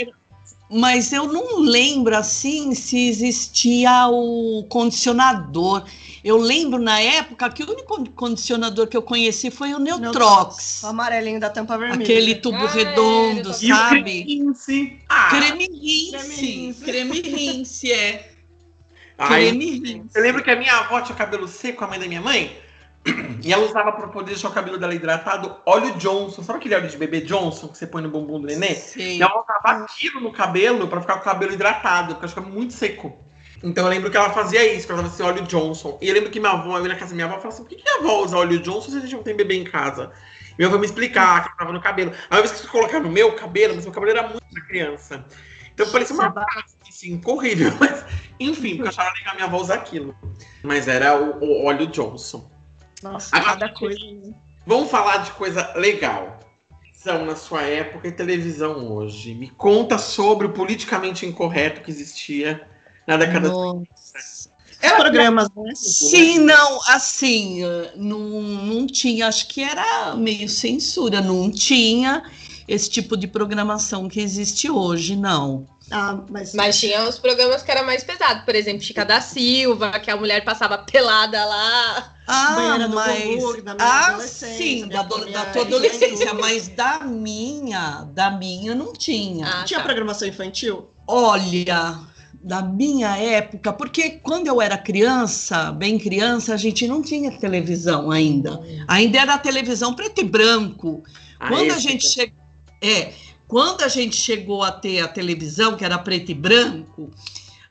mas eu não lembro assim se existia o condicionador. Eu lembro na época que o único condicionador que eu conheci foi o Neutrox. O amarelinho da tampa vermelha. Aquele tubo Ah, redondo, é, E o sabe? Creminse. Ah, Creme Creme rinse. Creme rinse, é. ai, Creme rinse. Eu lembro que a minha avó tinha cabelo seco, a mãe da minha mãe, <clears throat> e ela usava pra poder deixar o cabelo dela hidratado óleo Johnson. Sabe aquele óleo de bebê Johnson que você põe no bumbum do nenê? Sei. E ela usava aquilo no cabelo pra ficar com o cabelo hidratado, porque ficava muito seco. Então eu lembro que ela fazia isso, que ela usava esse óleo Johnson. E eu lembro que minha avó, eu ia na casa da minha avó e falava assim: por que, que a avó usa óleo Johnson se a gente não tem bebê em casa? E minha avó me explicar que ela tava no cabelo. Aí uma vez que eu colocar no meu cabelo, mas meu cabelo era muito da criança. Então parecia uma assim, horrível. <laughs> Mas, enfim, porque eu achava legal a minha avó usar aquilo. Mas era o, o óleo Johnson. Nossa, Agora, cada coisa. Vamos falar de coisa legal. Na sua época e televisão hoje. Me conta sobre o politicamente incorreto que existia na década de Nossa. Os programas, né? Sim, não, assim, não, não tinha, acho que era meio censura, não tinha esse tipo de programação que existe hoje, não. Ah, mas, Mas tinha os programas que era mais pesado, por exemplo, Chica da Silva, que a mulher passava pelada lá. Ah, mas. Gugu, da minha ah, adolescência, sim, da, da tua adolescência, mas da minha, da minha não tinha. Ah, Tinha tá. programação infantil? Olha, da minha época, porque quando eu era criança, bem criança, a gente não tinha televisão ainda. Ainda era televisão preto e branco. Ah, Quando a gente que- chegou. É, quando a gente chegou a ter a televisão, que era preto e branco,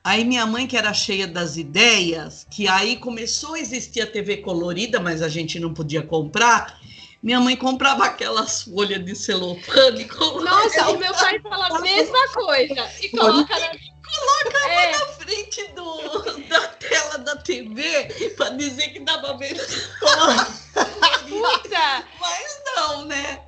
aí minha mãe, que era cheia das ideias, que aí começou a existir a TV colorida, mas a gente não podia comprar. Minha mãe comprava aquelas folhas de celofane. Nossa, <laughs> o meu pai fala a mesma coisa. E coloca na. É, na frente do, da tela da TV para dizer que dava bem. puta! Mas não, né?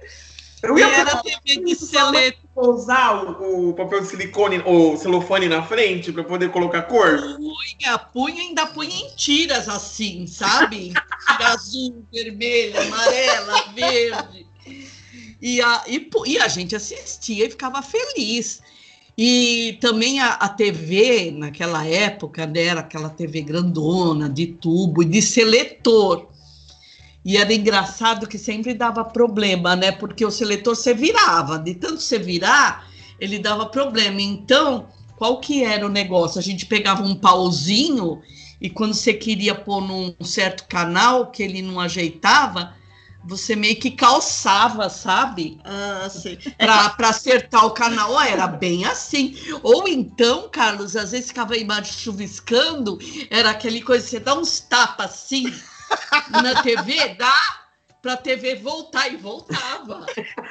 Eu E ia era TV de seleto. usar o, o papel de silicone ou celofane na frente pra poder colocar cor. punha, punha, ainda punha em tiras assim, sabe? Tira azul, vermelha, amarela, verde. E a, e, e a gente assistia e ficava feliz. E também a, a TV, naquela época, né, era aquela TV grandona, de tubo e de seletor. E era engraçado que sempre dava problema, né? Porque o seletor você virava, de tanto você virar, ele dava problema. Então, qual que era o negócio? A gente pegava um pauzinho e quando você queria pôr num certo canal que ele não ajeitava, você meio que calçava, sabe? Ah, sim. <laughs> Para acertar o canal, era bem assim. Ou então, Carlos, às vezes ficava a imagem chuviscando, era aquele coisa, você dá uns tapas assim na TV, dá para a TV voltar e voltava.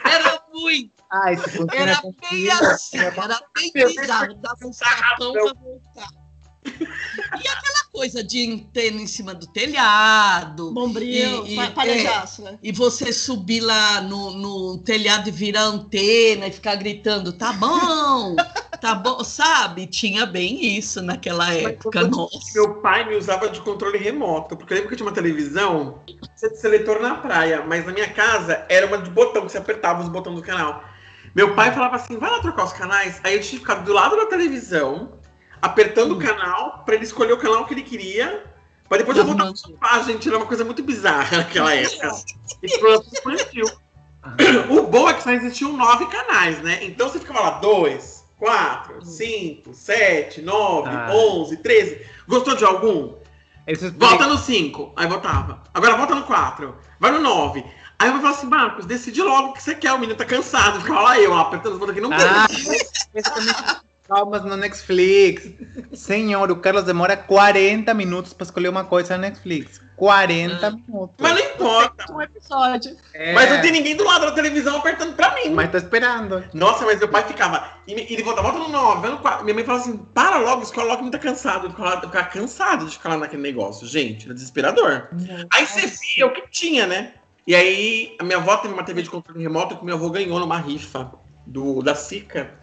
Era muito. Ai, funciona Era bem fibra, assim, era bem bizarro, dava um tapão pra voltar. E aquela coisa de antena em cima do telhado, Bombril, E- e- pa- palhaço, né? e você subir lá no, no telhado e virar antena e ficar gritando, tá bom, tá bom, sabe? Tinha bem isso naquela época, nossa. Meu pai me usava de controle remoto, porque eu lembro que eu tinha uma televisão de seletor na praia, mas na minha casa era uma de botão, que você apertava os botões do canal. Meu pai falava assim, vai lá trocar os canais. Aí eu tinha que ficar do lado da televisão, apertando o canal, pra ele escolher o canal que ele queria, pra depois eu voltar pro sofá, gente. Era uma coisa muito bizarra naquela <laughs> época. E programa infantil. O bom é que só existiam nove canais, né? Então você ficava lá, dois, quatro, cinco, sete, nove, Ah. onze, treze. Gostou de algum? Esses Volta no 5. Aí votava. Agora volta no 4. Vai no 9. Aí eu vou falar assim, Marcos, decide logo o que você quer. O menino tá cansado. Ficava lá eu, ó, apertando os botões aqui. Não Ah, tem. <laughs> palmas no Netflix. Senhor, o Carlos demora 40 minutos para escolher uma coisa no Netflix. 40 Ah. minutos. Mas não importa. Um episódio. É, Mas não tem ninguém do lado da televisão apertando pra mim. Mas tô esperando. Nossa, mas meu pai ficava. E ele voltava, volta no 9, no 4. Minha mãe falava assim: para logo, escola logo que tá cansado. Eu ficava, eu ficava cansado de ficar lá naquele negócio. Gente, era desesperador. Aí você via o que tinha, né? E aí, a minha avó teve uma TV de controle remoto que meu avô ganhou numa rifa do, da Sica.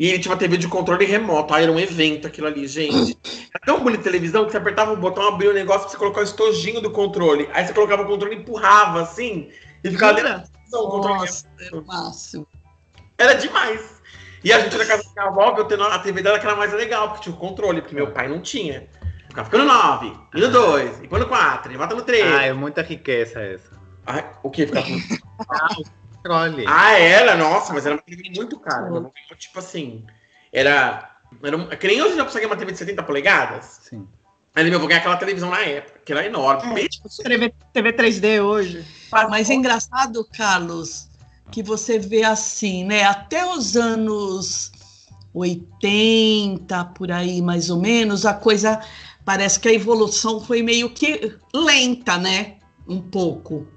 E ele tinha uma TV de controle remoto. Aí era um evento aquilo ali, gente. <clears throat> Era tão bonita a televisão que você apertava o botão, abria o negócio pra você colocar o estojinho do controle. Aí você colocava o controle e empurrava assim. E ficava dentro da televisão, o controle Nossa, é o máximo. era demais. E a gente na casa da minha avó, eu tendo a TV dela que era mais legal, porque tinha o controle, porque meu pai não tinha. Ficava ficando 9, e no 2, e quando 4, e bota no 3. Ah, é muita riqueza essa. Ai, o que? Ficava <laughs> Ah, era? Nossa, mas era uma TV muito cara. Meu avô ganhou, Tipo assim, era. era um... Que nem hoje já consegue uma TV de 70 polegadas. Sim. Aí meu avô ganhou aquela televisão na época, que era enorme. É. Bem- TV, TV 3D hoje. Mas é engraçado, Carlos, que você vê assim, né? Até os anos 80, por aí mais ou menos, a coisa parece que a evolução foi meio que lenta, né? Um pouco.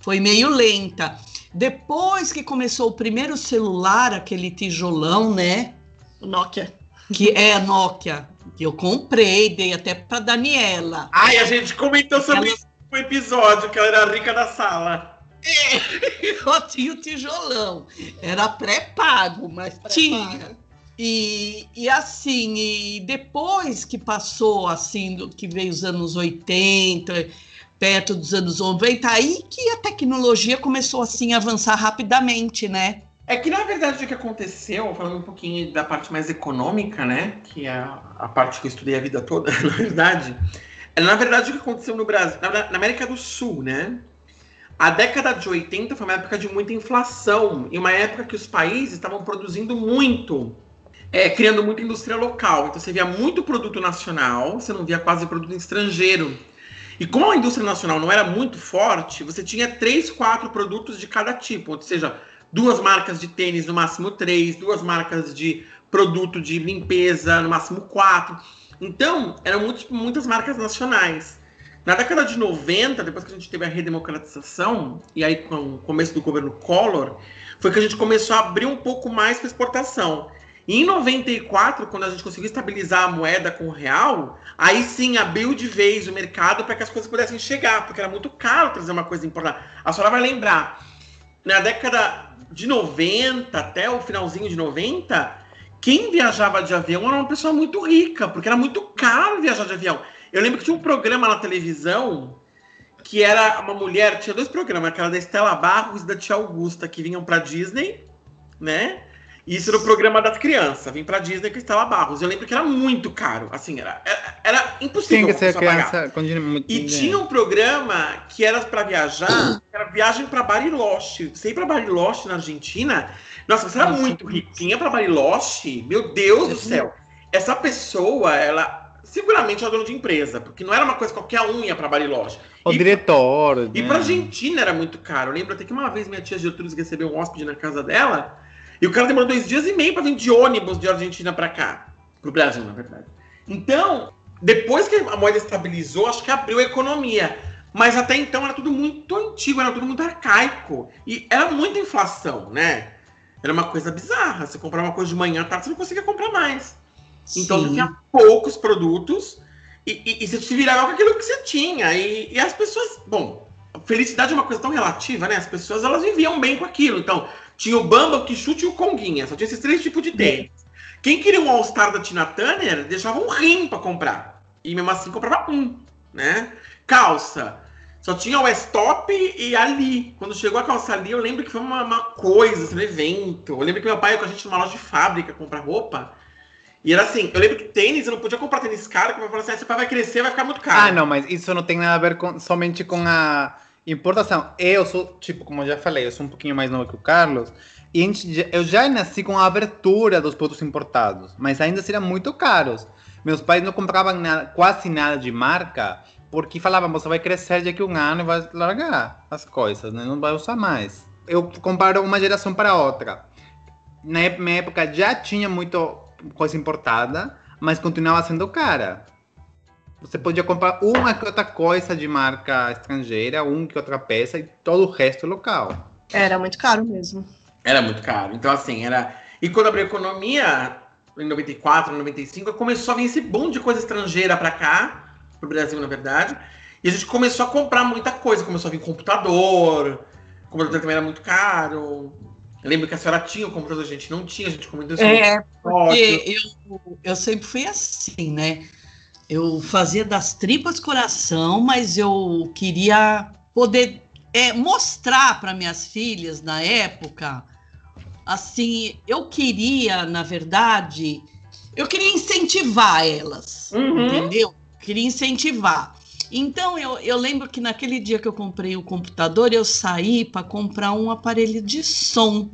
Foi meio lenta. Depois que começou o primeiro celular, aquele tijolão, né? O Nokia. Que é a Nokia, que eu comprei, dei até para Daniela. Ai, a gente comentou sobre Ela- isso no episódio, que ela era rica da sala. <laughs> Eu tinha o tijolão. Era pré-pago, mas tinha. E, e assim, e depois que passou, assim, do, que veio os anos 80, perto dos anos 90, aí que a tecnologia começou, assim, a avançar rapidamente, né? É que, na verdade, o que aconteceu, falando um pouquinho da parte mais econômica, né? Que é a, parte que eu estudei a vida toda, <laughs> na verdade. É, na verdade, o que aconteceu no Brasil, na, na América do Sul, né? A década de 80 foi uma época de muita inflação e uma época que os países estavam produzindo muito, é, criando muita indústria local. Então você via muito produto nacional, você não via quase produto estrangeiro. E como a indústria nacional não era muito forte, você tinha três, quatro produtos de cada tipo, ou seja, duas marcas de tênis, no máximo três, duas marcas de produto de limpeza, no máximo quatro. Então, eram muitas marcas nacionais. Na década de 90, depois que a gente teve a redemocratização, e aí com o começo do governo Collor, foi que a gente começou a abrir um pouco mais para exportação. Em 94, quando a gente conseguiu estabilizar a moeda com o real, aí sim abriu de vez o mercado para que as coisas pudessem chegar, porque era muito caro trazer uma coisa importante. A senhora vai lembrar, na década de 90 até o finalzinho de 90, quem viajava de avião era uma pessoa muito rica, porque era muito caro viajar de avião. Eu lembro que tinha um programa na televisão que era uma mulher, tinha dois programas, aquela da Estela Barros e da Tia Augusta, que vinham pra Disney, né? E isso era o programa das crianças, vim pra Disney com a Estela Barros. Eu lembro que era muito caro, assim, era, era, era impossível. Tem que ser criança muito E tinha um programa que era pra viajar, que era viagem pra Bariloche. Você ir pra Bariloche na Argentina, nossa, você era Nossa. muito riquinha pra Bariloche, meu Deus do céu. Essa pessoa, ela seguramente era dona de empresa, porque não era uma coisa que qualquer um ia pra Bariloche. O E- diretor. E né? pra Argentina era muito caro. Eu lembro até que uma vez minha tia Gertrudes recebeu um hóspede na casa dela, e o cara demorou dois dias e meio pra vir de ônibus de Argentina pra cá. Pro Brasil, na verdade. Então, depois que a moeda estabilizou, acho que abriu a economia. Mas até então era tudo muito antigo, era tudo muito arcaico. E era muita inflação, né? Era uma coisa bizarra. Você comprava uma coisa de manhã à tarde, você não conseguia comprar mais. Então você Sim. tinha poucos produtos e, e- e você se virava com aquilo que você tinha. E, e as pessoas, bom, felicidade é uma coisa tão relativa, né? As pessoas elas viviam bem com aquilo. Então, tinha o Bamba, o Quixute e o Conguinha. Só tinha esses três tipos de tênis. Quem queria um All-Star da Tina Turner, deixava um rim pra comprar. E mesmo assim comprava um, né? Calça. Só tinha o Stop e a Lee. Quando chegou a calça ali, eu lembro que foi uma, uma coisa, assim, um evento. Eu lembro que meu pai ia com a gente numa loja de fábrica comprar roupa. E era assim, eu lembro que tênis, eu não podia comprar tênis caro, porque meu pai falou assim, ah, seu pai vai crescer, vai ficar muito caro. Ah, não, mas isso não tem nada a ver com, somente com a importação. Eu sou, tipo, como eu já falei, eu sou um pouquinho mais novo que o Carlos. E gente eu já nasci com a abertura dos produtos importados, mas ainda seriam muito caros. Meus pais não compravam nada, quase nada de marca, porque falavam, você vai crescer daqui a um ano e vai largar as coisas, né? não vai usar mais. Eu comparo uma geração para outra. Na minha época já tinha muito coisa importada, mas continuava sendo cara. Você podia comprar uma que outra coisa de marca estrangeira, uma que outra peça e todo o resto local. Era muito caro mesmo. Era muito caro. Então, assim, era. E quando abriu a economia, em 94, 95, começou a vir esse boom de coisa estrangeira para cá, pro Brasil, na verdade. E a gente começou a comprar muita coisa. Começou a vir computador. O computador também era muito caro. Eu lembro que a senhora tinha o computador, a gente não tinha, a gente comentou isso. É, porque eu, eu sempre fui assim, né? Eu fazia das tripas coração, mas eu queria poder é, mostrar para minhas filhas na época, assim, eu queria, na verdade, eu queria incentivar elas, Uhum. entendeu? Queria incentivar. Então, eu, eu lembro que naquele dia que eu comprei o computador, eu saí para comprar um aparelho de som.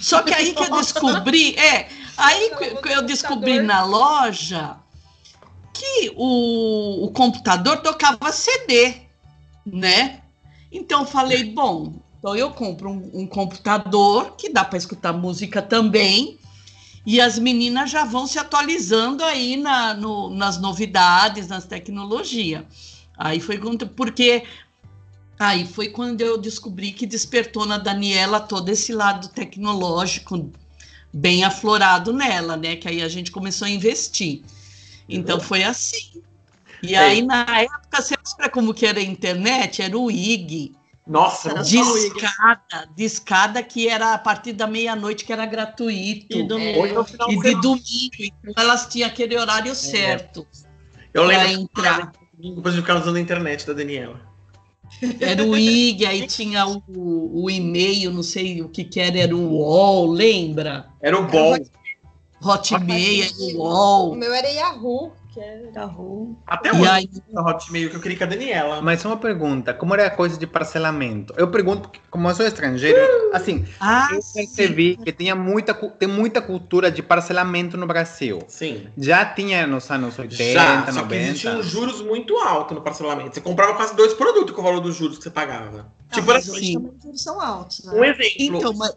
Só que aí que eu <laughs> descobri, é, aí que eu descobri na loja que o, o computador tocava CD, né? Então, eu falei, bom, então eu compro um, um computador que dá para escutar música também, e as meninas já vão se atualizando aí na, no- nas novidades, nas tecnologias. Aí foi quando, porque aí foi quando eu descobri que despertou na Daniela todo esse lado tecnológico bem aflorado nela, né? Que aí a gente começou a investir. Então foi assim. E É. aí na época, você lembra como que era a internet? Era o IG. Nossa, Era não só o fala IG. Discada, discada que era a partir da meia-noite que era gratuito. E É. No final E de domingo, então elas tinham aquele horário certo eu para lembro entrar. depois de ficar usando a internet da Daniela. Era o IG, aí tinha o, o e-mail, não sei o que que era, era o UOL, lembra? Era o bom. Hotmail, era o O UOL. meu era Yahoo, que era... Da rua. Até E hoje, aí, a Hotmail que eu queria com a Daniela. Mas uma pergunta, como era a coisa de parcelamento? Eu pergunto, porque, como eu sou estrangeiro, assim, ah, eu sim. percebi que tinha muita, tem muita cultura de parcelamento no Brasil. Sim. Já tinha nos anos 80, Já, só que 90. existiam juros muito altos no parcelamento. Você comprava quase dois produtos com o valor dos juros que você pagava. tipo, ah, era mas assim, hoje sim. juros são altos, né? um exemplo. Então, mas,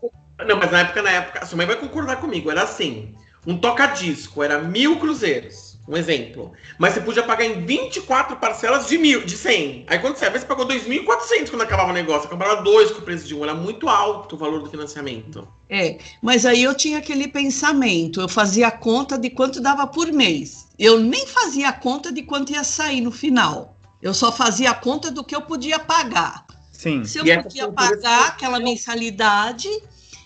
Não, mas na época, na época, a sua mãe vai concordar comigo. Era assim: um toca-disco era mil cruzeiros. Um exemplo. Mas você podia pagar em 24 parcelas de mil, de 100. Aí quando você vê, você pagou 2.400 quando acabava o negócio. Comprava dois com o preço de um. Era muito alto o valor do financiamento. é, mas aí eu tinha aquele pensamento, eu fazia a conta de quanto dava por mês. Eu nem fazia a conta de quanto ia sair no final. Eu só fazia a conta do que eu podia pagar. Sim. Se eu E podia pagar aquela mensalidade,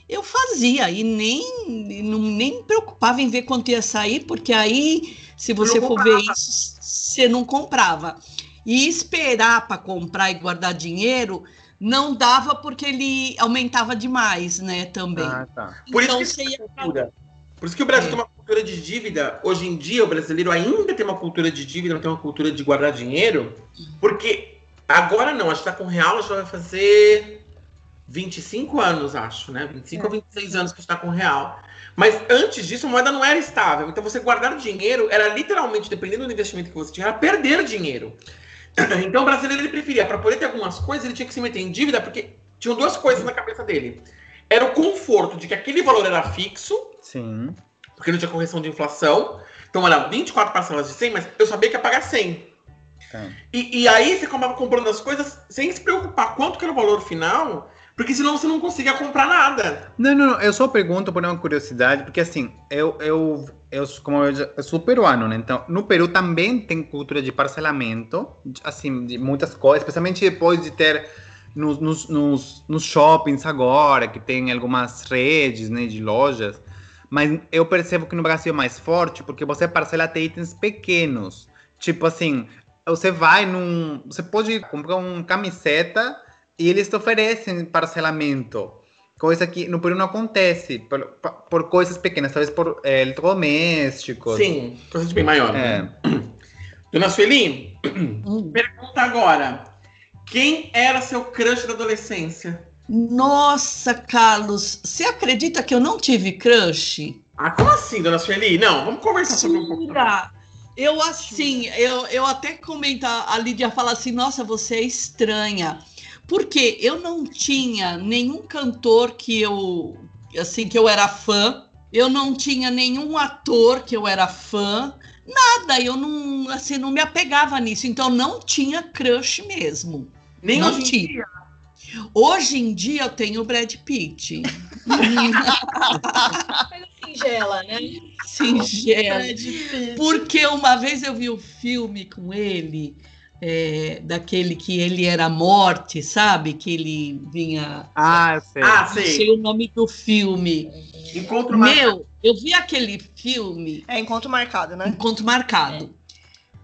eu fazia e nem não, nem me preocupava em ver quanto ia sair, porque aí, se você for ver isso, você não comprava. E esperar para comprar e guardar dinheiro não dava porque ele aumentava demais, né, também. Ah, tá. Por então isso que você ia Cultura. Por isso que o Brasil É. tem uma cultura de dívida. Hoje em dia, o brasileiro ainda tem uma cultura de dívida, não tem uma cultura de guardar dinheiro. Porque agora não, a gente tá com real, já vai fazer 25 anos, acho, né? 25 ou 26 anos que a gente tá com real. Mas antes disso, a moeda não era estável. Então, você guardar dinheiro era literalmente, dependendo do investimento que você tinha, era perder dinheiro. <clears throat> Então, o brasileiro ele preferia, para poder ter algumas coisas, ele tinha que se meter em dívida, porque tinham duas coisas na cabeça dele. Era o conforto de que aquele valor era fixo, Sim. porque não tinha correção de inflação. Então, era 24 parcelas de 100, mas eu sabia que ia pagar 100. Tá. E, e aí você acabava comprando as coisas sem se preocupar quanto que era o valor final, porque senão você não conseguia comprar nada. Não, não, não, eu só pergunto por uma curiosidade, porque assim, eu, eu, eu como eu, já- eu sou peruano, né? Então, no Peru também tem cultura de parcelamento, assim, de muitas coisas, especialmente depois de ter nos, nos, nos, nos shoppings agora, que tem algumas redes, né, de lojas, mas eu percebo que no Brasil é mais forte, porque você parcela até itens pequenos, tipo assim, você vai num, você pode comprar uma camiseta e eles te oferecem parcelamento. Coisa que no Peru não acontece, por, por coisas pequenas, talvez por é, eletrodomésticos. Sim, coisa de bem maior. É. né? <clears throat> Dona Sueli, <clears throat> pergunta agora. Quem era seu crush da adolescência? Nossa, Carlos, você acredita que eu não tive crush? Ah, como assim, Dona Sueli? Não, vamos conversar sobre um pouco. Eu assim, eu, eu até comento, a Lídia fala assim, nossa, você é estranha. Porque eu não tinha nenhum cantor que eu, assim, que eu era fã, Eu não tinha nenhum ator que eu era fã, nada. Eu não, assim, não me apegava nisso. Então não tinha crush mesmo. Nem não hoje em tinha. dia. Hoje em dia eu tenho o Brad Pitt. <laughs> Coisa singela, né? Singela. Porque uma vez eu vi o filme com ele, é, daquele que ele era morte, sabe? Que ele vinha. Ah, eu sei. Ah, Não sei. sei o nome do filme. Encontro mais. Meu, eu vi aquele filme, É encontro marcado, né? Encontro Marcado.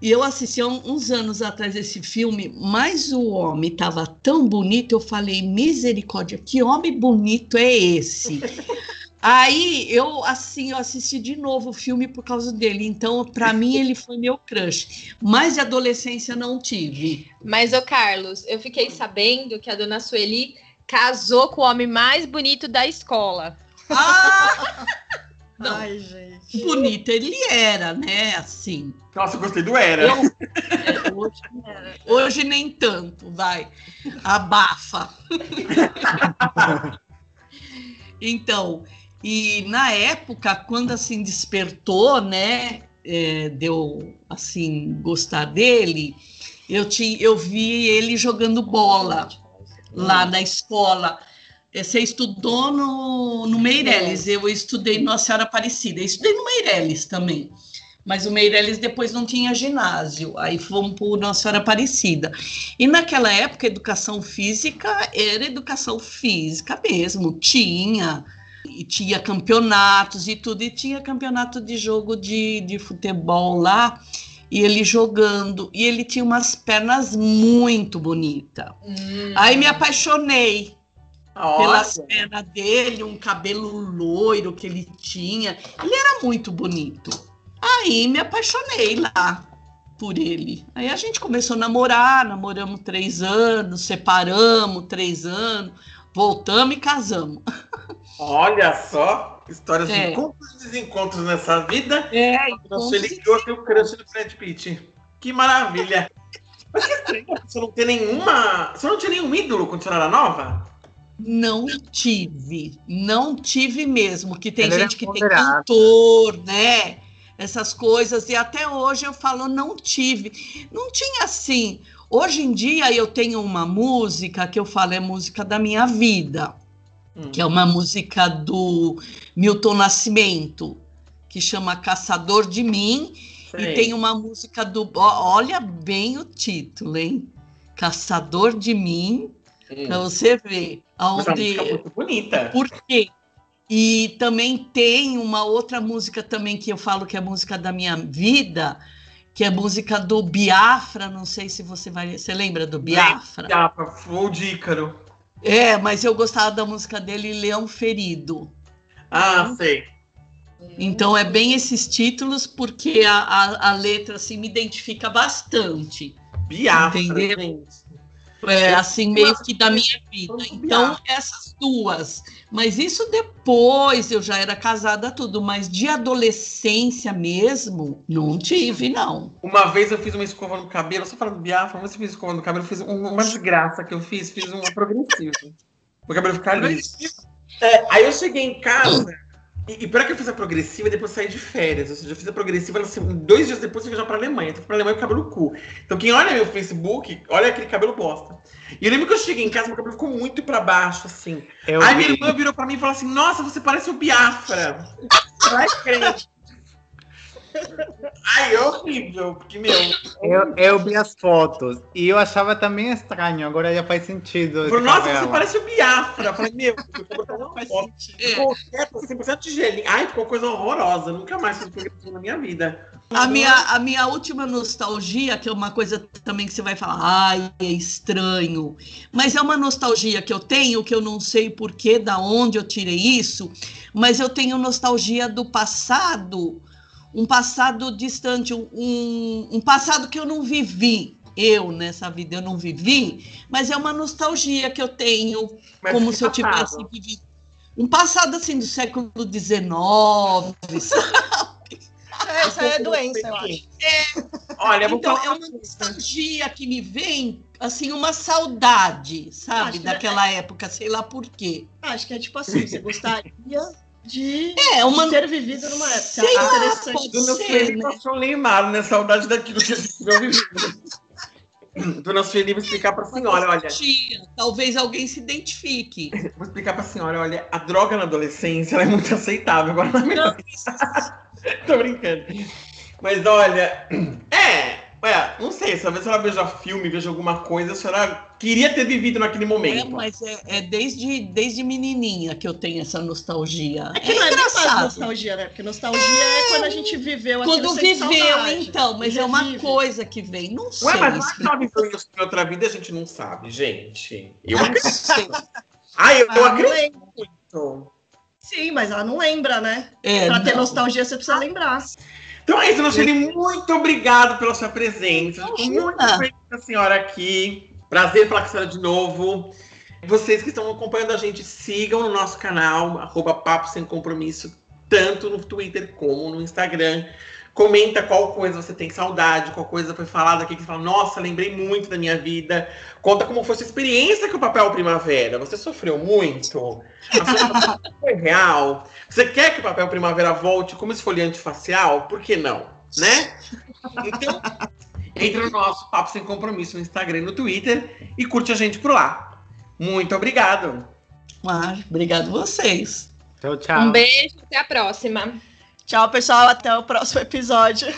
E eu assisti há uns anos atrás esse filme, mas o homem estava tão bonito, eu falei, misericórdia, que homem bonito é esse? <laughs> Aí eu assim, eu assisti de novo o filme por causa dele. Então, para mim, ele foi meu crush. Mas de adolescência não tive. Mas, ô Carlos, eu fiquei sabendo que a dona Sueli casou com o homem mais bonito da escola. Ah! <laughs> Não. Ai, gente. Bonito ele era, né? Assim. Nossa, eu gostei do Era. Eu- é, <laughs> hoje, hoje nem tanto, vai. Abafa. <laughs> então, e na época, quando assim despertou, né? é, deu assim gostar dele, eu, tinha, eu vi ele jogando bola lá na escola. Eh, Você estudou no, no Meirelles, eu estudei no Nossa Senhora Aparecida. Eu estudei no Meirelles também. Mas o Meirelles depois não tinha ginásio, aí fomos para Nossa Senhora Aparecida. E naquela época, educação física era educação física mesmo, tinha. E tinha campeonatos e tudo, e tinha campeonato de jogo de, de futebol lá, e ele jogando, e ele tinha umas pernas muito bonitas. Hum. Aí me apaixonei pelas Olha. pernas dele, um cabelo loiro que ele tinha. Ele era muito bonito. Aí me apaixonei lá por ele. Aí a gente começou a namorar, namoramos três anos, separamos três anos, voltamos e casamos. <laughs> Olha só, histórias É. de encontros e desencontros nessa vida. É, Nossa, ele criou aqui o crush do Brad Pitt. Que maravilha. Mas que estranho, você não tem nenhuma. Você não tinha nenhum ídolo quando você era nova? Não tive, não tive mesmo, que tem Ele era gente que tem cantor, né? Essas coisas, e até hoje eu falo, não tive. Não tinha assim. Hoje em dia eu tenho uma música que eu falo, é música da minha vida, Hum. que é uma música do Milton Nascimento, que chama Caçador de Mim, Sei. e tem uma música do. Olha bem o título, hein? Caçador de Mim, Hum. Pra você ver é aonde. música muito bonita. Por quê? E também tem uma outra música também que eu falo que é a música da minha vida, que é a música do Biafra. Não sei se você vai. Você lembra do Biafra? Biafra, Flow de Ícaro. É, mas eu gostava da música dele, Leão Ferido. Ah, sei. Então é bem esses títulos, porque a, a, a letra assim, me identifica bastante. Biafra. Entendeu? gente. É, assim, meio que da minha vida. Então, essas duas. Mas isso depois eu já era casada, tudo. Mas de adolescência mesmo, não tive, não. Uma vez eu fiz uma escova no cabelo, só falando Biafra, uma vez eu fiz escova no cabelo, eu fiz um- uma desgraça que eu fiz, fiz uma progressiva. O cabelo ficar liso. É, aí eu cheguei em casa, e, e pior que eu fiz a progressiva, depois eu saí de férias. Ou seja, eu fiz a progressiva, assim, dois dias depois eu fui já pra Alemanha. Eu fui pra Alemanha com o cabelo cu. Então quem olha meu Facebook, olha aquele cabelo bosta. E eu lembro que eu cheguei em casa, meu cabelo ficou muito pra baixo, assim. Eu Aí minha vi. irmã virou pra mim e falou assim: Nossa, você parece o Biafra. Vai crente. Ai, é horrível, porque, meu. Eu, eu vi as fotos e eu achava também estranho, agora já faz sentido. Falei, Nossa, cabelo. você parece o Biafra. Eu falei, meu, cabelo tá uma bosta. Ficou quieto, assim, parecendo tigelinho. Ai, ficou coisa horrorosa. Nunca mais fiz progressivo na minha vida. A minha, a minha última nostalgia, que é uma coisa também que você vai falar, ai, é estranho. Mas é uma nostalgia que eu tenho, que eu não sei porquê, da onde eu tirei isso, mas eu tenho nostalgia do passado, um passado distante, um, um passado que eu não vivi. Eu, nessa vida, eu não vivi, mas é uma nostalgia que eu tenho, Mas como se eu passado. tivesse vivido. Um passado assim do século XIX, sabe? <laughs> É, isso aí é doença, eu acho. Olha, eu vou Então, falar é uma nostalgia que me vem, assim, uma saudade, sabe? Acho que Daquela época, sei lá por quê. Acho que é tipo assim, você gostaria de, É, uma- de ter vivido numa época. Sei lá, interessante. pode Do ser, Felipe né? passou Neymar, né? Saudade daquilo que a gente não viveu. <laughs> Do nosso Felipe explicar pra senhora, olha. Tia, talvez alguém se identifique. Vou explicar pra senhora, olha, a droga na adolescência ela é muito aceitável. Agora na melhor. <laughs> Tô brincando. Mas olha, é, ué, não sei, talvez ela veja filme, veja alguma coisa, a senhora queria ter vivido naquele É, momento. mas é, é desde, desde menininha que eu tenho essa nostalgia. É que não é nem mais engraçado. nostalgia, né? Porque nostalgia é, quando a gente viveu aquilo Quando viveu, saudade. então, mas é uma coisa que vem. Não sei. Ué, mas não é que explicar. ela viveu isso em outra vida, a gente não sabe, gente. Eu Não acredito. sei. Ah, eu, eu não acredito muito. Sim, mas ela não lembra, né? É, pra ter não. nostalgia, você precisa lembrar. Então é isso, Nocheli, muito obrigado pela sua presença. Muito feliz com a senhora aqui. Prazer falar com a senhora de novo. Vocês que estão acompanhando a gente, sigam no nosso canal, arroba Papo Sem Compromisso, tanto no Twitter como no Instagram. Comenta qual coisa você tem saudade, qual coisa foi falada aqui que você fala, nossa, lembrei muito da minha vida. Conta como foi sua experiência com o papel primavera. Você sofreu muito? A foi real? Você quer que o papel primavera volte como esfoliante facial? Por que não? Né? Então, entra no nosso Papo Sem Compromisso no Instagram e no Twitter e curte a gente por lá. Muito obrigado. Ah, obrigado vocês. Tchau, tchau. Um beijo, até a próxima. Tchau, pessoal. Até o próximo episódio.